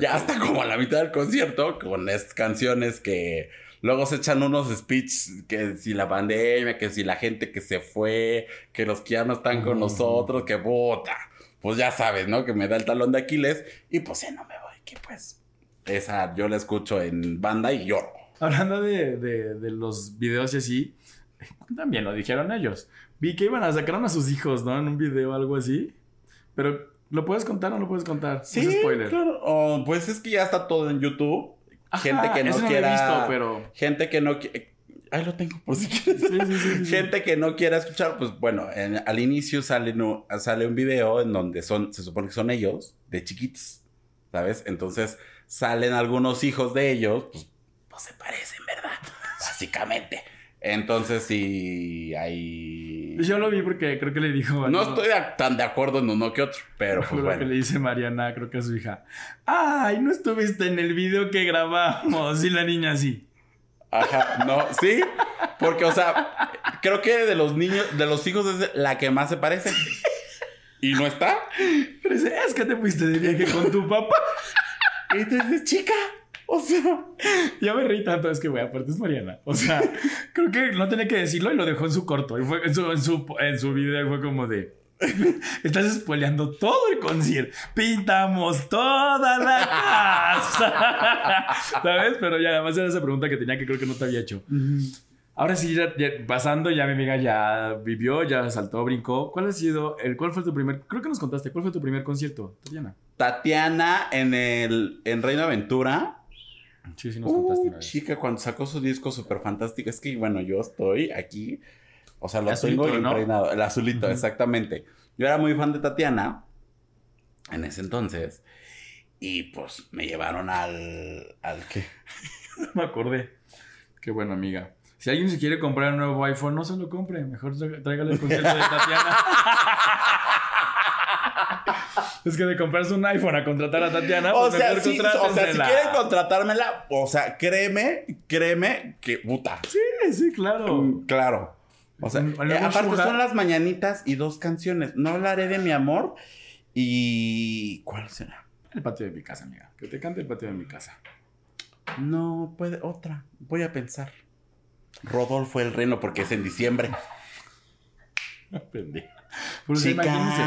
Ya hasta como a la mitad del concierto, con estas canciones que luego se echan unos speeches que si la pandemia, que si la gente que se fue, que los que ya no están con nosotros, que puta. Pues ya sabes, ¿no? Que me da el talón de Aquiles y pues ya no me voy, que pues esa yo la escucho en banda y lloro. Hablando de, de- de los videos y así, también lo dijeron ellos. Vi que iban a sacar a sus hijos, ¿no? En un video o algo así. Pero, ¿lo puedes contar o no lo puedes contar? Sí, Es spoiler. claro. Oh, pues es que ya está todo en YouTube. gente Ajá, que no he quiera visto, pero... gente que no quiere Ahí lo tengo por si quieres. Sí, sí, sí. Gente que no quiera escuchar, pues bueno, en- al inicio sale, no- sale un video en donde son, se supone que son ellos, de chiquitos, ¿sabes? Entonces salen algunos hijos de ellos, pues, pues se parecen, ¿verdad? Básicamente. Entonces sí, hay... Yo lo vi porque creo que le dijo... No estoy tan de acuerdo en uno que otro, pero pues Creo que bueno. le dice Mariana, creo que a su hija. Ay, no estuviste en el video que grabamos. Y la niña así. Ajá, no, sí, porque, o sea, creo que de los niños, de los hijos es la que más se parece. ¿Y no está? Pero dice, es que te fuiste de viaje con tu papá. Y entonces, chica, o sea, Ya me reí tanto, es que, güey, aparte es Mariana. O sea, creo que no tenía que decirlo y lo dejó en su corto. Y fue en su, en su, en su video fue como de. Estás spoileando todo el concierto. Pintamos toda la casa. ¿Sabes? Pero ya, además era esa pregunta que tenía que creo que no te había hecho. Ahora sí, ya, ya pasando, ya mi amiga ya vivió, ya saltó, brincó. ¿Cuál ha sido, el, cuál fue tu primer, creo que nos contaste, cuál fue tu primer concierto, Tatiana? Tatiana en el en Reino Aventura. Sí, sí nos contaste Uh, una vez. chica, cuando sacó su disco súper fantástico. Es que, bueno, yo estoy aquí. O sea, lo El azulito, tengo ¿no? impregnado. El azulito, exactamente. Yo era muy fan de Tatiana en ese entonces. Y pues me llevaron al. al que. Me acordé. Qué bueno, amiga. Si alguien se quiere comprar un nuevo iPhone, no se lo compre. Mejor trá- tráigale el concierto de Tatiana. es que de comprarse un iPhone a contratar a Tatiana, O pues sea, sí, o sea, si quieren contratármela, o sea, créeme, créeme que puta. Sí, sí, claro. Mm, Claro. O sea, Un- eh, aparte son las mañanitas y dos canciones. No hablaré de mi amor y. ¿Cuál será? El patio de mi casa, amiga. Que te cante el patio de mi casa. No, puede otra. Voy a pensar. Rodolfo el Reno porque es en diciembre. Eso imagínense.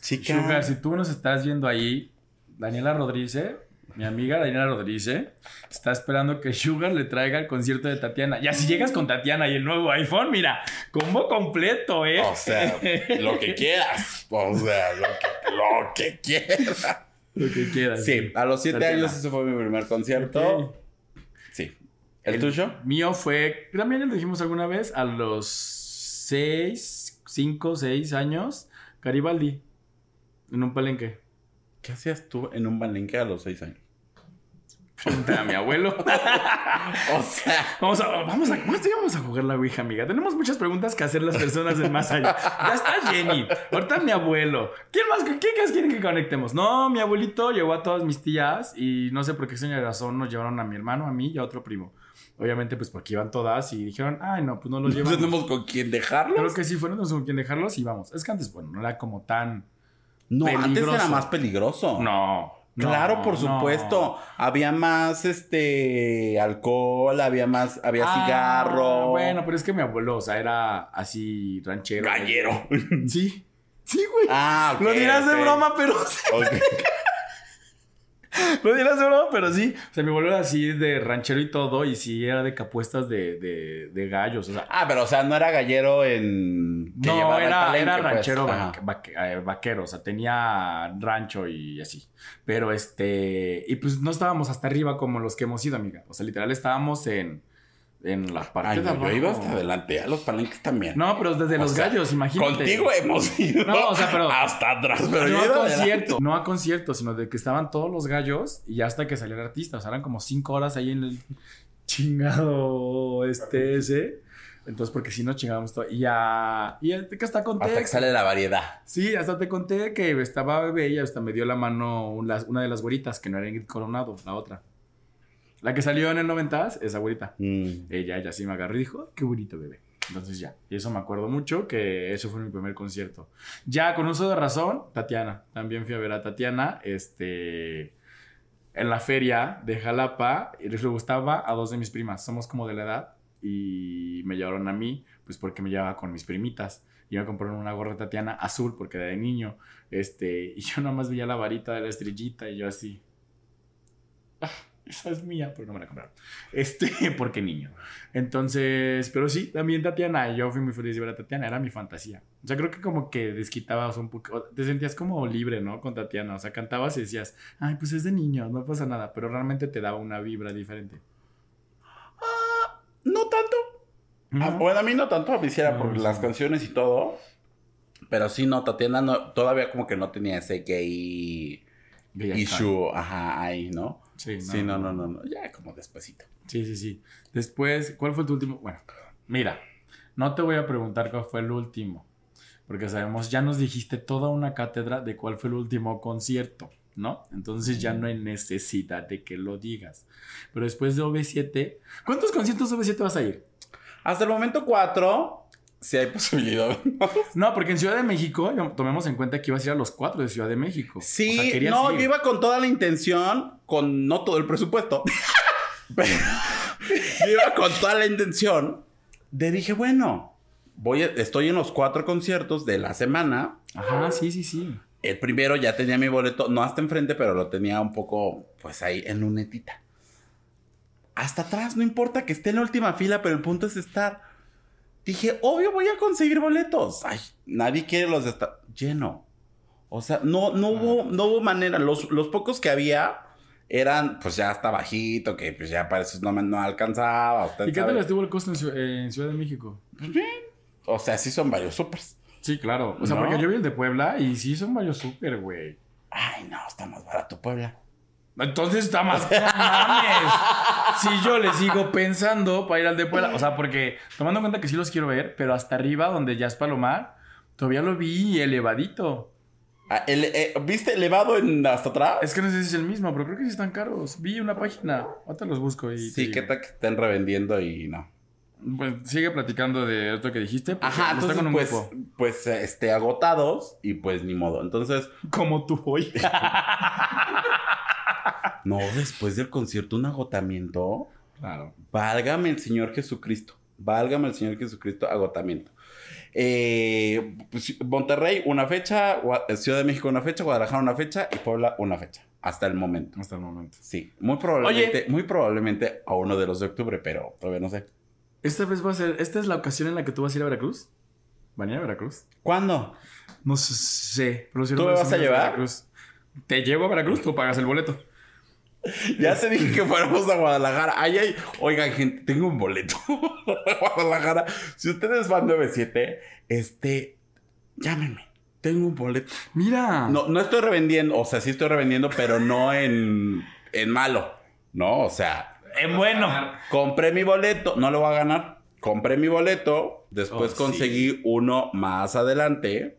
chica. Sugar, si tú nos estás viendo ahí, Daniela Rodríguez, mi amiga Daniela Rodríguez, está esperando que Sugar le traiga el concierto de Tatiana. Ya si llegas con Tatiana y el nuevo iPhone, mira, combo completo, ¿eh? O sea, lo que quieras. O sea, lo que, lo que quieras. Lo que quieras. Sí, a los siete Tatiana. años ese fue mi primer concierto. Ok. Sí. ¿El, tuyo? Mío fue, también lo dijimos alguna vez, a los 6, 5, 6 años, Garibaldi, en un palenque. ¿Qué hacías tú en un balenque a los seis años? Pregunta a mi abuelo. O sea, Vamos a, vamos a, ¿cómo sí vamos a jugar la Ouija, amiga? Tenemos muchas preguntas que hacer las personas del más allá. Ya está Jenny. Ahorita mi abuelo. ¿Quién más? ¿Quién más quieren que conectemos? No, mi abuelito llevó a todas mis tías y no sé por qué extraña razón nos llevaron a mi hermano, a mí y a otro primo. Obviamente, pues porque iban todas y dijeron, ay, no, pues no los No llevamos. tenemos con quién dejarlos. Creo que sí fueron con quien dejarlos y vamos. Es que antes, bueno, no era como tan. No, antes era más peligroso. No. no, Claro, por no. supuesto. Había más este alcohol, había más, había Ah, cigarro. Bueno, pero es que mi abuelo, o sea, era así ranchero. Gallero. Sí. Sí, güey. Ah, ok. Lo dirás de broma, pero Ok. Lo dirás broma, pero sí. O sea, mi abuelo era así de ranchero y todo, y sí era de capuestas de, de, de gallos. O sea, Ah, pero o sea, no era gallero en. que no, era, era pues. ranchero eh, vaquero. O sea, tenía rancho y así. Pero este. Y pues no estábamos hasta arriba como los que hemos ido, amiga. O sea, literal estábamos en, en la parte Ay, de abajo. yo iba hasta adelante, a los palenques también. No, pero desde O los sea, gallos, imagínate. Contigo hemos ido No, o sea, pero- hasta atrás, pero no a concierto, no a concierto, sino de que estaban todos los gallos y hasta que salió el artista. O sea, eran como cinco horas ahí en el chingado este ese. Entonces, porque si no chingábamos todo. Y ya. Y ya que hasta conté. Hasta que sale la variedad. Sí, hasta te conté que estaba bebé y hasta me dio la mano una, una de las güeritas, que no era Ingrid Coronado, la otra. La que salió en el 90 esa güerita. Mm. Ella, ella sí me agarró y dijo, "Oh, qué bonito bebé. Entonces ya, y eso me acuerdo mucho, que eso fue mi primer concierto. Ya con uso de razón, Tatiana. También fui a ver a Tatiana, este, en la feria de Jalapa, y les gustaba a dos de mis primas. Somos como de la edad y me llevaron a mí, pues porque me llevaba con mis primitas. Y me compraron una gorra de Tatiana azul porque era de niño. Este, y yo nada más veía la varita de la estrellita y yo así. "Ah, esa es mía, pero no me la compraron. Este, porque niño. Entonces, pero sí, también Tatiana, yo fui muy feliz de ver a Tatiana, era mi fantasía. O sea, creo que como que desquitabas un poco, te sentías como libre, ¿no? Con Tatiana, o sea, cantabas y decías, ay, pues es de niño, no pasa nada, pero realmente te daba una vibra diferente. No tanto. Ah, ¿No? bueno, a mí no tanto, a mí sí era No, por sí. las canciones y todo. Pero sí, no, Tatiana no, todavía como que no tenía ese gay Acá. issue, ajá, ahí, ¿no? Sí, Sí, no, no, no, no, ya como despuesito. Sí, sí, sí. Después, ¿cuál fue tu último? Bueno, mira, no te voy a preguntar cuál fue el último, porque sabemos, ya nos dijiste toda una cátedra de cuál fue el último concierto, ¿no? Entonces ya no hay necesidad de que lo digas. Pero después de OV7, ¿cuántos conciertos de OV7 vas a ir? Hasta el momento cuatro, sí hay posibilidad. No, porque en Ciudad de México, tomemos en cuenta que ibas a ir a los cuatro de Ciudad de México. Sí, O sea, querías no, ir. yo iba con toda la intención, con no todo el presupuesto. Pero yo iba con toda la intención de dije, bueno, voy a- estoy en los cuatro conciertos de la semana. Ajá, sí, sí, sí. El primero ya tenía mi boleto, no hasta enfrente, pero lo tenía un poco, pues ahí en lunetita. Hasta atrás, no importa que esté en la última fila, pero el punto es estar. Dije, obvio voy a conseguir boletos. Ay, nadie quiere los de esta... Lleno. O sea, no, no, hubo, no hubo manera. Los, los pocos que había eran, pues ya hasta bajito, que pues ya para eso no, no alcanzaba. ¿Y qué tal estuvo el costo en, Ciu- en Ciudad de México? Pues bien. O sea, sí son varios supers. Sí, claro. O sea, ¿No? porque yo vi el de Puebla y sí son varios súper, güey. Ay, no, está más barato Puebla. Entonces está más. ¡No mames! Si yo le sigo pensando para ir al de Puebla. O sea, porque tomando en cuenta que sí los quiero ver, pero hasta arriba, donde ya es Palomar, todavía lo vi elevadito. Ah, el- eh, ¿Viste elevado en hasta atrás? Es que no sé si es el mismo, pero creo que sí están caros. Vi una página. Ahorita los busco y. Sí, digo. qué tal que estén revendiendo y no. Pues sigue platicando de esto que dijiste. Ajá, entonces en un pues, grupo. pues este, agotados y pues ni modo. Entonces, Como tú hoy. no, después del concierto un agotamiento. claro. Válgame el Señor Jesucristo. Válgame el Señor Jesucristo, agotamiento. Eh, pues, Monterrey, una fecha, Ciudad de México, una fecha, Guadalajara, una fecha y Puebla, una fecha. Hasta el momento. Hasta el momento. Sí, muy probablemente, muy probablemente a uno de los de octubre, pero todavía no sé. Esta vez va a ser. ¿Esta es la ocasión en la que tú vas a ir a Veracruz? ¿Van a ir a Veracruz? ¿Cuándo? No sé. Pero si ¿Tú no me vas a llevar? Veracruz. Te llevo a Veracruz, tú pagas el boleto. Ya te dije que fuéramos a Guadalajara. Ay, ay. Oigan, gente, tengo un boleto a Guadalajara. Si ustedes van 97, este, llámenme. Tengo un boleto. Mira. No, no estoy revendiendo, o sea, sí estoy revendiendo, pero no en, en malo. No, o sea, En bueno. compré mi boleto, no lo voy a ganar. Compré mi boleto, después Oh, conseguí uno más adelante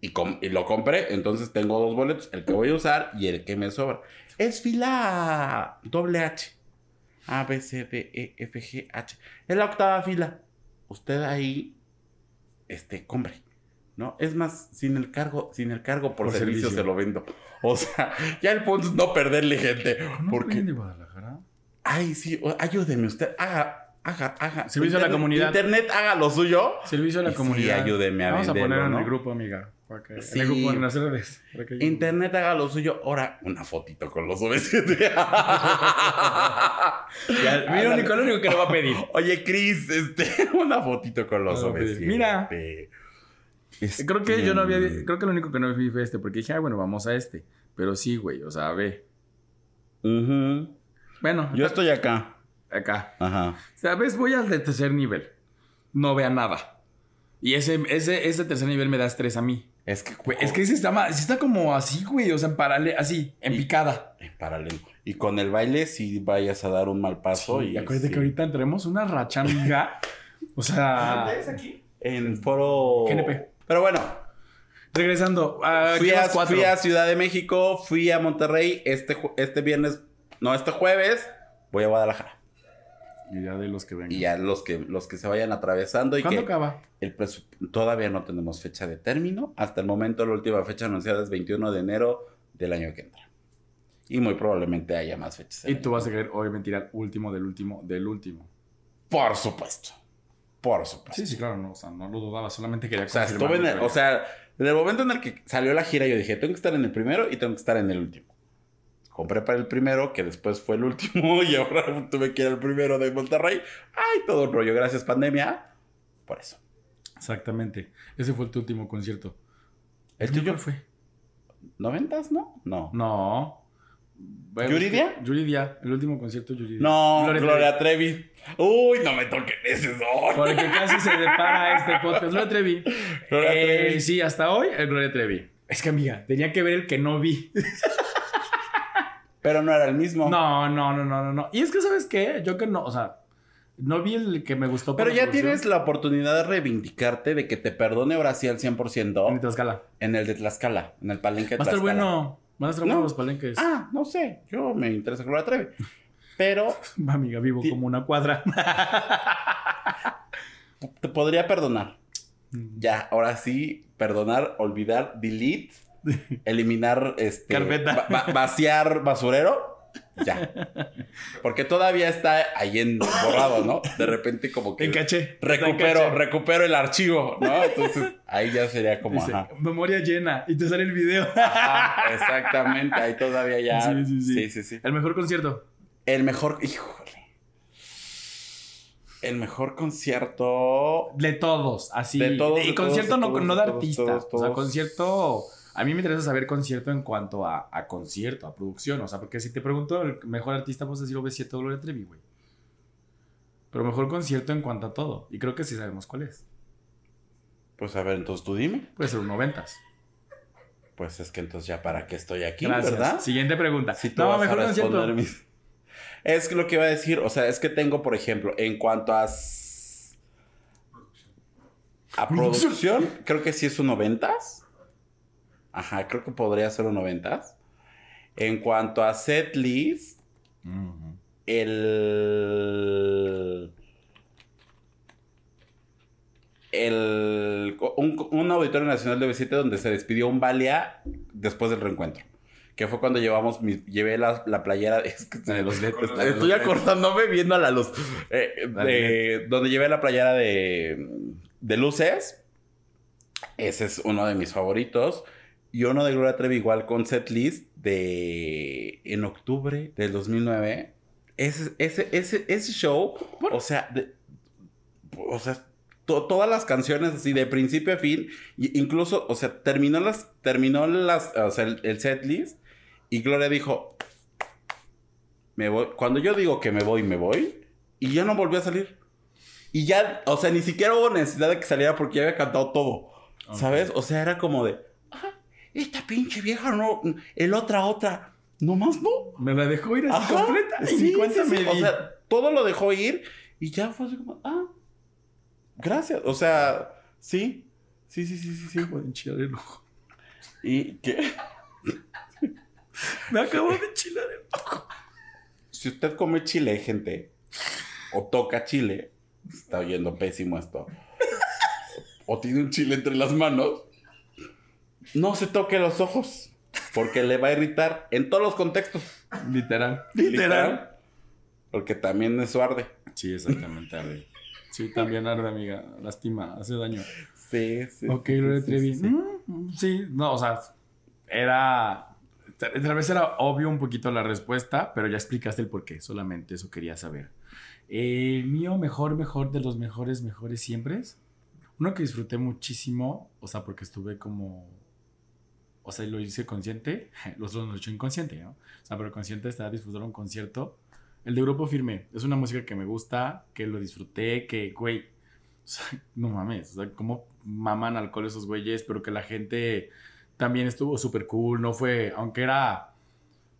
y, com- y lo compré. Entonces tengo dos boletos, el que voy a usar y el que me sobra. Es fila doble H. A, B, C, D, E, F, G, H. Es la octava fila. Usted ahí, este, compre. ¿No? Es más, sin el cargo, sin el cargo por, Por servicio, servicio. se lo vendo. O sea, ya el punto es no perderle gente. ¿No Porque, de Guadalajara? ay, sí, ayúdeme usted. Haga, haga, haga. Servicio a la comunidad. Internet haga lo suyo. Servicio a la Sí, comunidad. ayúdeme a Vamos a poner en ¿no? el grupo, amiga. Para que- Sí. En el grupo, en las redes. para que- Internet haga lo suyo. Ahora, una fotito con los OV7. Ya, mira, único, lo único que le va a pedir. Oye, Chris, este, una fotito con los pues, OV7. mira. Este, Creo que yo no había. Creo que lo único que no vi fue este, porque dije, ah, bueno, vamos a este. Pero sí, güey, o sea, ve. ujú. Bueno, Yo estoy acá. acá. Ajá. ¿Sabes? Voy al de tercer nivel. No vea nada. Y ese, ese, ese tercer nivel me da estrés a mí. Es que, Güey, es que ese está, sí está como así, güey. O sea, en paralelo, así, en Y- picada. En paralelo. Y con el baile, si vayas a dar un mal paso. y y acuérdate sí. que ahorita entremos una racha, amiga. O sea, En foro. GNP. Pero bueno, regresando. fui, a, fui a Ciudad de México, fui a Monterrey. Este, este viernes, no, este jueves, voy a Guadalajara. Y ya de los que vengan. Y ya los que, los que se vayan atravesando y ¿Cuándo que acaba? el todavía no tenemos fecha de término. Hasta el momento la última fecha anunciada es 21 de enero del año que entra. Y muy probablemente haya más fechas. Y tú vas a querer, obviamente, ir al último del último del último. Por supuesto. Por supuesto. Sí, sí, claro, no, o sea, no lo dudaba, solamente quería O sea, estuve en el- o sea, en el momento en el que salió la gira, yo dije, tengo que estar en el primero y tengo que estar en el último. Compré para el primero, que después fue el último, y ahora tuve que ir al primero de Monterrey. Ay, todo un rollo, gracias pandemia. Por eso. Exactamente. Ese fue tu último concierto. ¿El tuyo fue? ¿Noventas, no? No. No. Bueno, ¿Yuridia? Yuridia, el último concierto Yuridia. No, Gloria Gloria, Trevi. Uy, no me toquen ese son. Porque casi se depara este podcast. Gloria Trevi. Gloria Eh, Trevi. Sí, hasta hoy, el Gloria Trevi. Es que, amiga, tenía que ver el que no vi. Pero no era el mismo. No, no, no, no, no, no. Y es que, ¿sabes qué? Yo que no, o sea, no vi el que me gustó. Pero ya tienes la oportunidad de reivindicarte de que te perdone ahora sí al 100% En Tlaxcala. en el de Tlaxcala, en el palenque de Va a estar Tlaxcala. bueno. Van a estar No. buenos los palenques. Ah, no sé. Yo me interesa Gloria Trevi. Pero Amiga, vivo Ti- como una cuadra. te podría perdonar. Mm. Ya, ahora sí, perdonar, olvidar, delete, eliminar, este, Carpeta. va- va- vaciar basurero. Ya. Porque todavía está ahí en borrado, ¿no? De repente como que En caché. recupero, Está en caché. recupero el archivo, ¿no? Entonces ahí ya sería como, Dice, ajá. memoria llena. Y te sale el video. Ajá, exactamente, ahí todavía ya. Sí, sí, sí. sí, sí, sí. El mejor concierto. El mejor, híjole. El mejor concierto. De todos, así. De todos, Y de concierto todos, no, de todos, no de artista. todos, O sea, concierto. A mí me interesa saber concierto en cuanto a, a concierto, a producción. O sea, porque si te pregunto el mejor artista, pues decir OV7 o Gloria Trevi, güey. Pero mejor concierto en cuanto a todo. Y creo que sí sabemos cuál es. Pues a ver, entonces tú dime. Puede ser un noventas. Pues es que entonces ya para qué estoy aquí, Gracias. ¿verdad? Siguiente pregunta. Si tú no, mejor a concierto. mis- Es lo que iba a decir, o sea, es que tengo, por ejemplo, en cuanto a... A producción, creo que sí es un noventas. Ajá, creo que podría ser un noventas. En cuanto a set list, el... El, un, un auditorio nacional de B7 donde se despidió un Valia después del reencuentro. Que fue cuando llevamos mi- llevé la, la playera de, es que los LED. Estoy- la acordándome viendo a la luz. Eh, de- donde llevé la playera de, de luces. Ese es uno de mis favoritos. Y uno de Gloria Trevi igual con setlist de... En octubre del 2009. Ese, ese, ese, ese show, o sea, de- o sea, to- todas las canciones así de principio a fin, incluso, o sea, terminó las, terminó las, o sea, el, el setlist y Gloria dijo, me voy, cuando yo digo que me voy, me voy, y ya no volvió a salir. Y ya, o sea, ni siquiera hubo necesidad de que saliera porque ya había cantado todo. ¿sabes? O sea, era como de, "Ah, esta pinche vieja no, el otra, otra, nomás no. Me la dejó ir así Ajá, completa. Sí, cuenta sí, sí. O sea, todo lo dejó ir y ya fue así como, ah, gracias. O sea, sí, sí, sí, sí, sí, sí. Acabo de enchilar el ojo. ¿Y qué? Me acabo de enchilar el ojo. si usted come chile, gente, o toca chile, está oyendo pésimo esto, o tiene un chile entre las manos, no se toque los ojos, porque le va a irritar en todos los contextos. Literal. Literal. Porque también eso arde. Sí, exactamente, arde. Sí, también arde, amiga. Lastima, hace daño. Sí, sí. Ok, sí, Gloria sí, Trevi. sí, sí. Mm, Sí, no, o sea, era. Tal tal vez era obvio un poquito la respuesta, pero ya explicaste el por qué. Solamente eso quería saber. El mío, mejor, mejor de los mejores, mejores siempre. Uno que disfruté muchísimo, o sea, porque estuve como. O sea, lo hice consciente. Los otros lo he hecho inconsciente, ¿no? O sea, pero consciente está disfrutar un concierto. El de Grupo Firme. Es una música que me gusta, que lo disfruté, que, güey. o sea, no mames, o sea, cómo maman alcohol esos güeyes, pero que la gente también estuvo súper cool. No fue, aunque era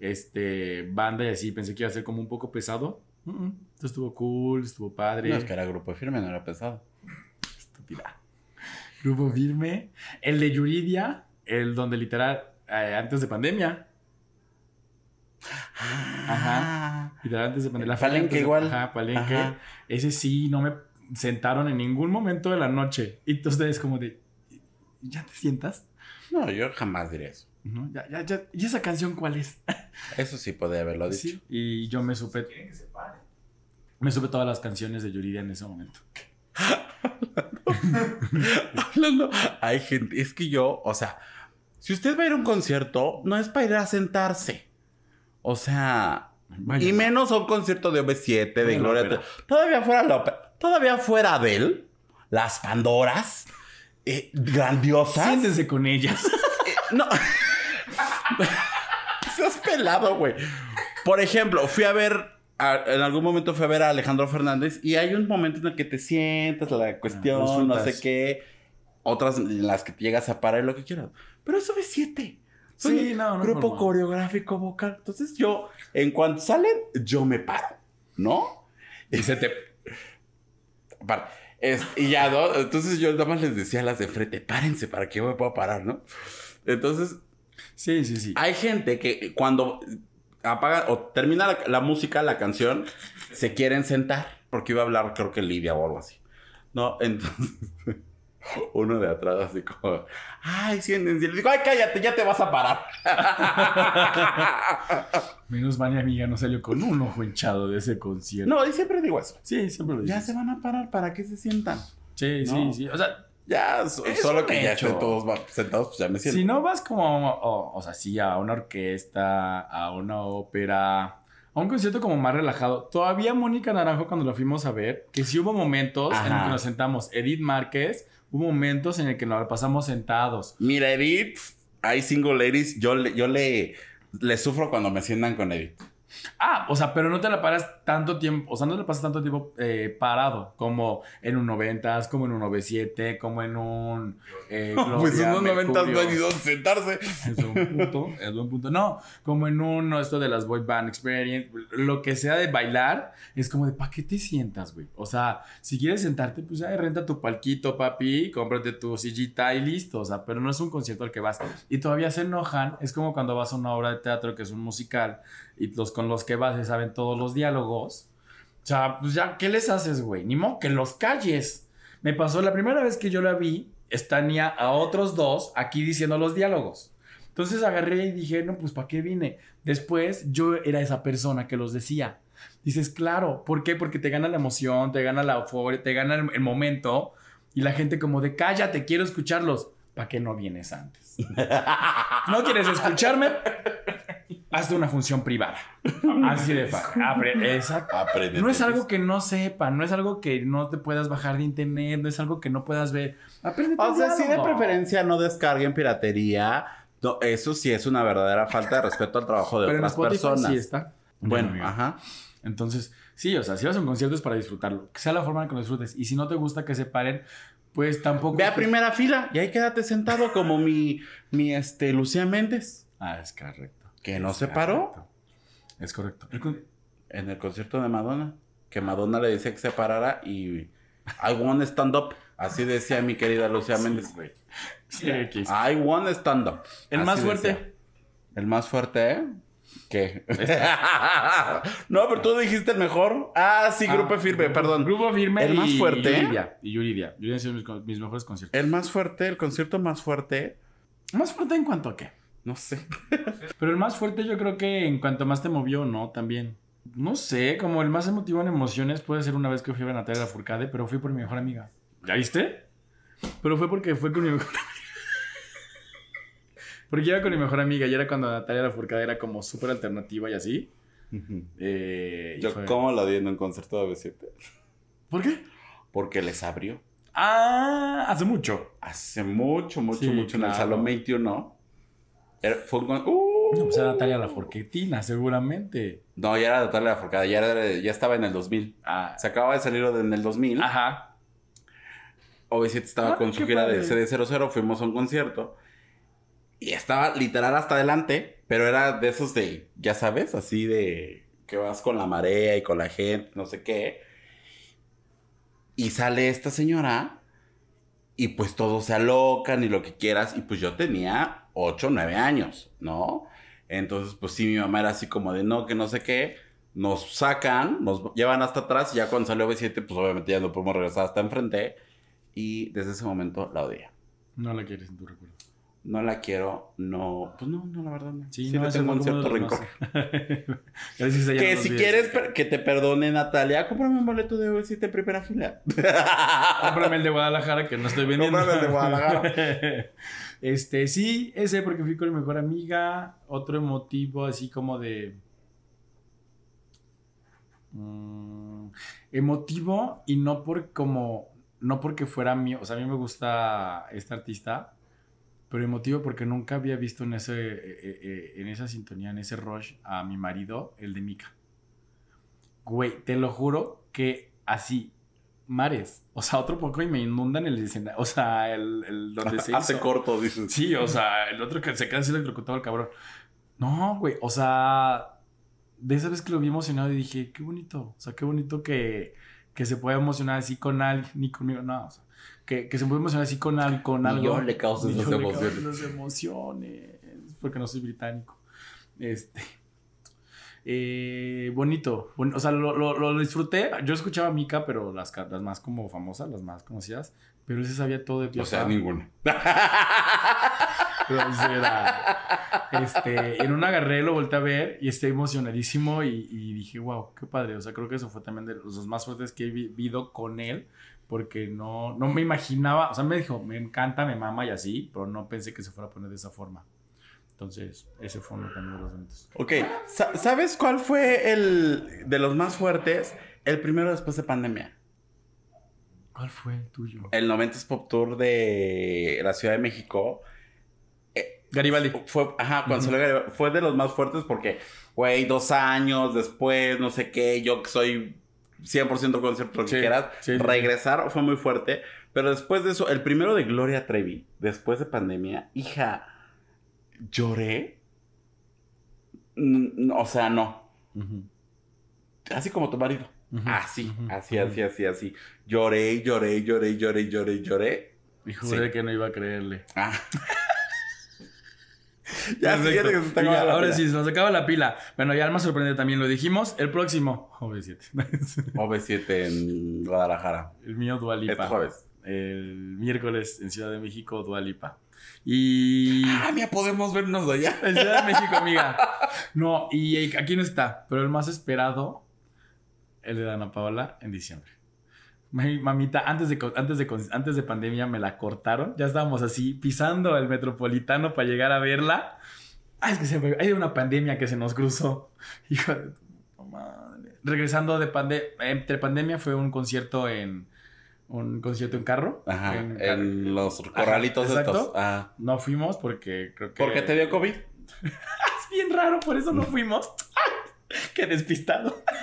este banda y así, pensé que iba a ser como un poco pesado. Mm, mm, entonces estuvo cool, estuvo padre. No, es que era grupo firme, no era pesado. Estúpida. Grupo Firme. El de Yuridia, el donde literal, eh, antes de pandemia. Ajá. Literal antes de pandemia. La Palenque antes de- igual. Ajá, Palenque. Ajá. Ese sí, no me sentaron en ningún momento de la noche. Y ustedes como de, ¿ya te sientas? No, yo jamás diría eso. ¿No? Ya, ya, ya. ¿Y esa canción cuál es? Eso sí podría haberlo dicho. Sí. Y yo me supe... Me supe todas las canciones de Yuridia en ese momento. Hablando, hay gente, es que yo, o sea, si usted va a ir a un concierto, no es para ir a sentarse. O sea, Vaya. y menos a un concierto de OV7, de Gloria. Todavía fuera la ópera- todavía fuera de él, las Pandoras, eh, grandiosas. Siéntense con ellas. Eh, no. Seas pelado, güey. Por ejemplo, fui a ver. A- en algún momento fui a ver a Alejandro Fernández y hay un momento en el que te sientas, la cuestión, no sé qué. Otras en las que te llegas a parar y lo que quieras. Pero eso es siete. Son Sí, no, no Grupo coreográfico vocal. Entonces yo, en cuanto salen, yo me paro. ¿No? Y se te... Es- y ya, ¿no? Entonces yo nada más les decía a las de frente, párense para que yo me pueda parar, ¿no? Entonces, Sí, sí, sí. hay gente que cuando apaga o termina la, la música, la canción, se quieren sentar. Porque iba a hablar, creo que Lidia o algo así. No, entonces. Uno de atrás, así como. Ay, siéntense. Le digo, ay, cállate, ya te vas a parar. Menos mal mi amiga no salió con un ojo hinchado de ese concierto. No, y siempre digo eso. Sí, siempre lo Ya dices. se van a parar, ¿para qué se sientan? Sí, No. sí, sí. O sea, Ya, so- solo que ya estén todos sentados, pues ya me siento. si no vas como, o, o sea, sí, a una orquesta, a una ópera, a un concierto como más relajado. Todavía Mónica Naranjo, cuando la fuimos a ver, que sí hubo momentos en los que nos sentamos. Edith Márquez, hubo momentos en el que nos pasamos sentados. Mira, Edith, hay single ladies. Yo yo le, le sufro cuando me sientan con Edith. Ah, o sea, pero no te la paras tanto tiempo, o sea, no te la pasas tanto tiempo eh, parado, como en un 90, como en un 97, como en un... eh, pues Gloria, unos noventas no Mercurio. hay ni dónde sentarse. Es un punto, es un punto. No, como en uno, esto de las boy band experience, lo que sea de bailar, es como de, ¿para qué te sientas, güey? O sea, si quieres sentarte, pues ya renta tu palquito, papi, cómprate tu sillita y listo, o sea, pero no es un concierto al que vas. Y todavía se enojan, es como cuando vas a una obra de teatro que es un musical y los con los que vas se saben todos los diálogos. O sea, pues ya, ¿qué les haces, güey? Ni modo que los calles. Me pasó la primera vez que yo la vi, tenía a otros dos aquí diciendo los diálogos. Entonces agarré y dije, no, pues ¿para qué vine? Después yo era esa persona que los decía. Dices, claro, ¿por qué? Porque te gana la emoción, te gana la euforia, te gana el, el momento y la gente como de, cállate, quiero escucharlos. ¿Para qué no vienes antes? ¿No quieres escucharme? Hazte una función privada. Así de fácil. Apre- Exacto. Aprende. No es algo que no sepa, no es algo que no te puedas bajar de internet, no es algo que no puedas ver. Aprende O sea, sí de preferencia no descarguen piratería. No, eso sí es una verdadera falta de respeto al trabajo de Pero en otras Spotify personas. sí está. Bueno, amigo. ajá. Entonces, sí, o sea, si vas a un concierto es para disfrutarlo. Que sea la forma en que lo disfrutes. Y si no te gusta que se paren, pues tampoco. Ve a primera fila y ahí quédate sentado como mi, mi este, Lucía Méndez, Ah, es correcto. Que no Es se paró. Es correcto. El con- en el concierto de Madonna. Que Madonna le decía que se parara y I want stand up. Así decía mi querida Lucía Méndez. Sí, güey. Sí, X. I want stand up. El Así más decía. fuerte. El más fuerte, ¿eh? ¿Qué? no, pero tú dijiste el mejor. Ah, sí, Grupo Ah, Firme, Grupo- perdón. Grupo Firme. El más y fuerte. Yuridia. Y Yuridia. Yuridia han sido mis, mis mejores conciertos. El más fuerte, el concierto más fuerte. ¿Más fuerte en cuanto a qué? No sé. Pero el más fuerte yo creo que en cuanto más te movió, ¿no? También. No sé, como el más emotivo en emociones puede ser una vez que fui a Natalia Lafourcade, pero fui por mi mejor amiga. ¿Ya viste? Pero fue porque fue con mi mejor amiga. Porque iba con mi mejor amiga y era cuando Natalia Lafourcade era como súper alternativa y así. Eh, Yo, fue- ¿cómo la di en un concierto de B7? ¿Por qué? Porque les abrió. Ah, hace mucho. Hace mucho, mucho, Sí, mucho en el. Salón 21. Era- fue un con- ¡Uh! No, pues era Natalia Lafourquetina, seguramente. No, ya era Natalia Lafourcade, ya, era- ya estaba en el 2000. Ah, Se acababa de salir en el 2000. ajá. OV7 estaba Ah, con su gira de padre. CD00, fuimos a un concierto. Y estaba literal hasta adelante, pero era de esos de, ya sabes, así de que vas con la marea y con la gente, no sé qué. Y sale esta señora y pues todos se alocan y lo que quieras. Y pues yo tenía 8, 9 años, ¿no? Entonces pues sí, mi mamá era así como de no, que no sé qué. Nos sacan, nos llevan hasta atrás y ya cuando salió B7 pues obviamente ya no podemos regresar hasta enfrente. Y desde ese momento la odié. No la quieres en tu recuerdo. No la quiero, no. Pues no, no, la verdad no. Sí, Sí, no, le tengo un cierto rencor. Gracias a Que si quieres que te perdone Natalia, cómprame un boleto de OV7 en primera fila. Cómprame el de Guadalajara que no estoy vendiendo. Cómprame el de Guadalajara. este, sí, ese porque fui con mi mejor amiga. Otro emotivo así como de. Mm, emotivo y no por como. No porque fuera mío. O sea, a mí me gusta esta artista. Pero emotivo porque nunca había visto en ese. eh, eh, eh, en esa sintonía, en ese rush, a mi marido, el de Mika. Güey, te lo juro que así, mares. O sea, otro poco y me inundan el escenario. O sea, el, el donde se Hace hizo. corto, dices. Sí, o sea, el otro que se queda así electrocutado el cabrón. No, güey, o sea, de esa vez que lo vi emocionado y dije, qué bonito. O sea, qué bonito que, que se pueda emocionar así con alguien, ni conmigo, no. O sea, que, que se puede emocionar así con, al, con algo. yo le causo esas emociones. esas emociones. Porque no soy británico. Este. Eh, bonito. Bon- o sea, lo, lo- lo disfruté. Yo escuchaba a Mika, pero las, las más como famosas, las más conocidas. Pero él se sabía todo de pie O sea, ninguna. Grosera. Este, en un agarré, lo volteé a ver y estoy emocionadísimo y, y dije, wow, qué padre. O sea, creo que eso fue también de los más fuertes que he vivido con él, porque no, no me imaginaba, o sea, me dijo, me encanta, me mama y así, pero no pensé que se fuera a poner de esa forma. Entonces, ese fue uno también de los bonitos. Ok, sa- ¿sabes cuál fue el de los más fuertes? El primero después de pandemia. ¿Cuál fue el tuyo? El 90s Pop Tour de la Ciudad de México. Garibaldi. Fue, ajá, cuando salió Garibaldi, fue de los más fuertes porque, güey, dos años después, no sé qué, yo que soy 100% concierto, lo que Sí, quieras, sí, sí, sí. regresar fue muy fuerte. Pero después de eso, el primero de Gloria Trevi, después de pandemia, hija, lloré. Mm, O sea, no. Así como tu marido. Así, así, así, así, así. Lloré, lloré, lloré, lloré, lloré, lloré. Y juré Sí. que no iba a creerle. Ah. ya, fíjate que se está Y ya, la ahora pila. sí, se nos acaba la pila. Bueno, ya más sorprendente también lo dijimos. El próximo, OV7. OV7 en Guadalajara. el mío, Dualipa. Este jueves. El miércoles en Ciudad de México, Dualipa. Y. Ah, ya podemos vernos de allá. En Ciudad de México, amiga. No, y aquí no está, pero el más esperado, el de Dana Paola en diciembre. Mi mamita, antes de, antes, de, antes de pandemia me la cortaron. Ya estábamos así pisando el metropolitano para llegar a verla. Ah, es que se me- hay una pandemia que se nos cruzó. Hijo de tu madre. Regresando de pandemia, entre pandemia fue un concierto en un concierto en carro. Ajá, En los corralitos Ajá, estos. Ah. No fuimos porque creo que. ¿Por qué te dio COVID? Es bien raro, por eso no fuimos. Qué despistado.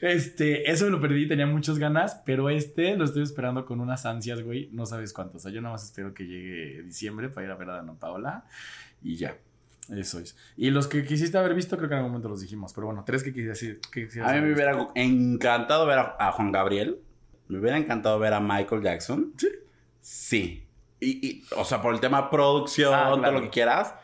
Este, eso lo perdí, tenía muchas ganas, pero este lo estoy esperando con unas ansias, güey. No sabes cuánto. O sea, yo nada más espero que llegue diciembre para ir a ver a Dana Paola y ya. Eso es. Y los que quisiste haber visto, creo que en algún momento los dijimos. Pero bueno, tres que quisiste decir. que A mí me hubiera encantado ver a, a Juan Gabriel. Me hubiera encantado ver a Michael Jackson. Sí. Sí. Y, y, o sea, por el tema producción, Ah, todo claro. lo que quieras.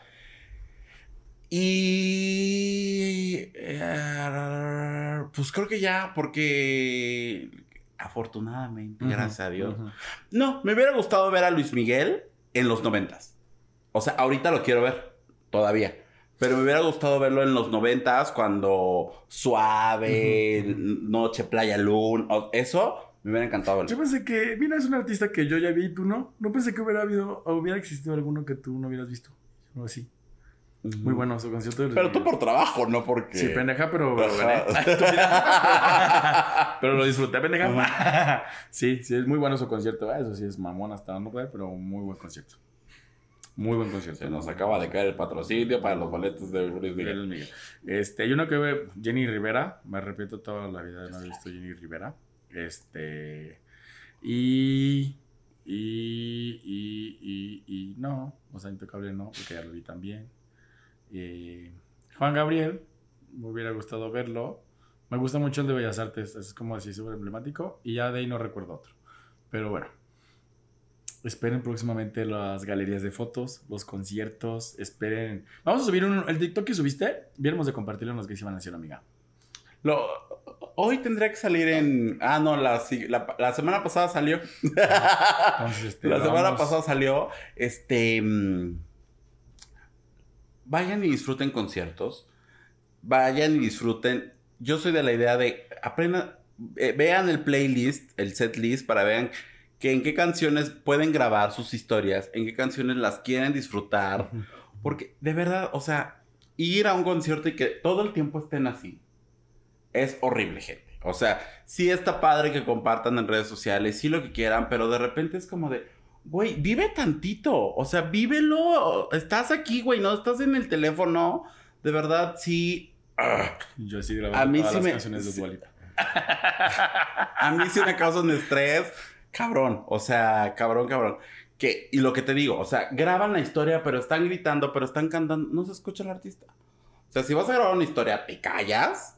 Y... eh, pues creo que ya, porque afortunadamente, gracias a Dios. No, me hubiera gustado ver a Luis Miguel en los noventas. O sea, ahorita lo quiero ver, todavía. Pero me hubiera gustado verlo en los noventas, cuando suave, noche, playa, luna, eso me hubiera encantado Yo pensé que, mira, es un artista que yo ya vi y tú no. No pensé que hubiera habido, o hubiera existido alguno que tú no hubieras visto. O así. Muy bueno su concierto. de Luis Pero tú por trabajo, no porque... Sí, pendeja, pero. Ajá. pero, lo disfruté, pendeja. Sí, sí, es muy bueno su concierto. Ah, Eso sí es mamón hasta no puede, pero muy buen concierto. Muy buen concierto. Se nos acaba de caer el patrocinio para los boletos de Luis Miguel. Miguel Miguel. Este, hay uno que ve Jenny Rivera. Me arrepiento toda la vida de no haber visto Jenny Rivera. Este. Y. Y. Y. Y. y no. O Intocable no, porque ya lo vi también. Eh, Juan Gabriel. Me hubiera gustado verlo. Me gusta mucho el de Bellas Artes. Es como así súper emblemático. Y ya de ahí no recuerdo otro. Pero bueno. Esperen próximamente las galerías de fotos, los conciertos. Esperen. Vamos a subir un, el TikTok que subiste. Viéramos de compartirlo en los que se iban a amiga. Lo, hoy tendría que salir en... Ah, no, la, la, la semana pasada salió. Entonces, este, la semana vamos- pasada salió. Este... mm, Vayan y disfruten conciertos. Vayan y disfruten. Yo soy de la idea de... Aprendan... eh, vean el playlist, el set list, para vean que en qué canciones pueden grabar sus historias, en qué canciones las quieren disfrutar. Porque de verdad, o sea, ir a un concierto y que todo el tiempo estén así es horrible, gente. O sea, sí está padre que compartan en redes sociales, sí lo que quieran, pero de repente es como de, güey, vive tantito. O sea, vívelo. Estás aquí, güey, no estás en el teléfono. De verdad, sí. ah, Yo sí grabando A mí todas sí las me- canciones de sí. A mí sí me causan estrés. Cabrón, o sea, cabrón, cabrón. Que, y lo que te digo, o sea, graban la historia, pero están gritando, pero están cantando. No se escucha el artista. O sea, si vas a grabar una historia, te callas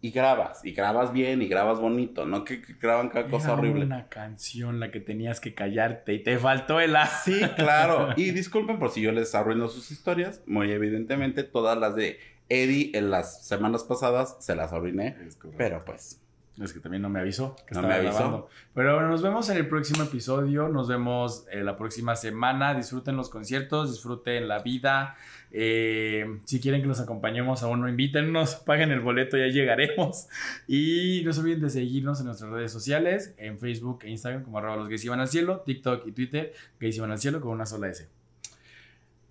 y grabas. Y grabas bien y grabas bonito, no que, que graban cada cosa horrible. una canción la que tenías que callarte y te faltó el as. Sí, claro. Y disculpen por si yo les arruino sus historias. Muy evidentemente, todas las de Eddie en las semanas pasadas se las arruiné. Pero pues, Es que también no me avisó que No estaba me avisó. grabando. Pero bueno, nos vemos en el próximo episodio. Nos vemos eh, la próxima semana. Disfruten los conciertos, disfruten la vida. Eh, si quieren que los acompañemos a uno, invítennos, paguen el boleto, ya llegaremos. Y no se olviden de seguirnos en nuestras redes sociales, en Facebook e Instagram como arroba los gays iban al cielo, TikTok y Twitter, gays iban al cielo con una sola S.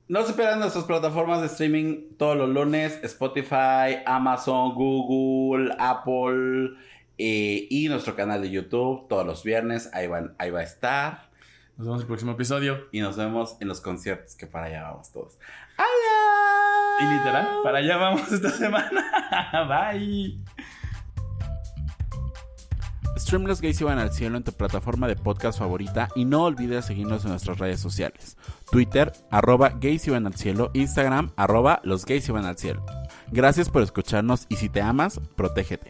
no se pierdan nuestras plataformas de streaming todos los lunes: Spotify, Amazon, Google, Apple eh, y nuestro canal de YouTube todos los viernes. Ahí, van, ahí va a estar. Nos vemos en el próximo episodio. Y nos vemos en los conciertos, que para allá vamos todos. Y ¡Adiós! literal, para allá vamos esta semana. Bye. Stream Los Gays Iban al Cielo en tu plataforma de podcast favorita y no olvides seguirnos en nuestras redes sociales. Twitter, arroba Gays Iban al Cielo, Instagram, arroba Los Gays Iban al Cielo. Gracias por escucharnos y si te amas, protégete.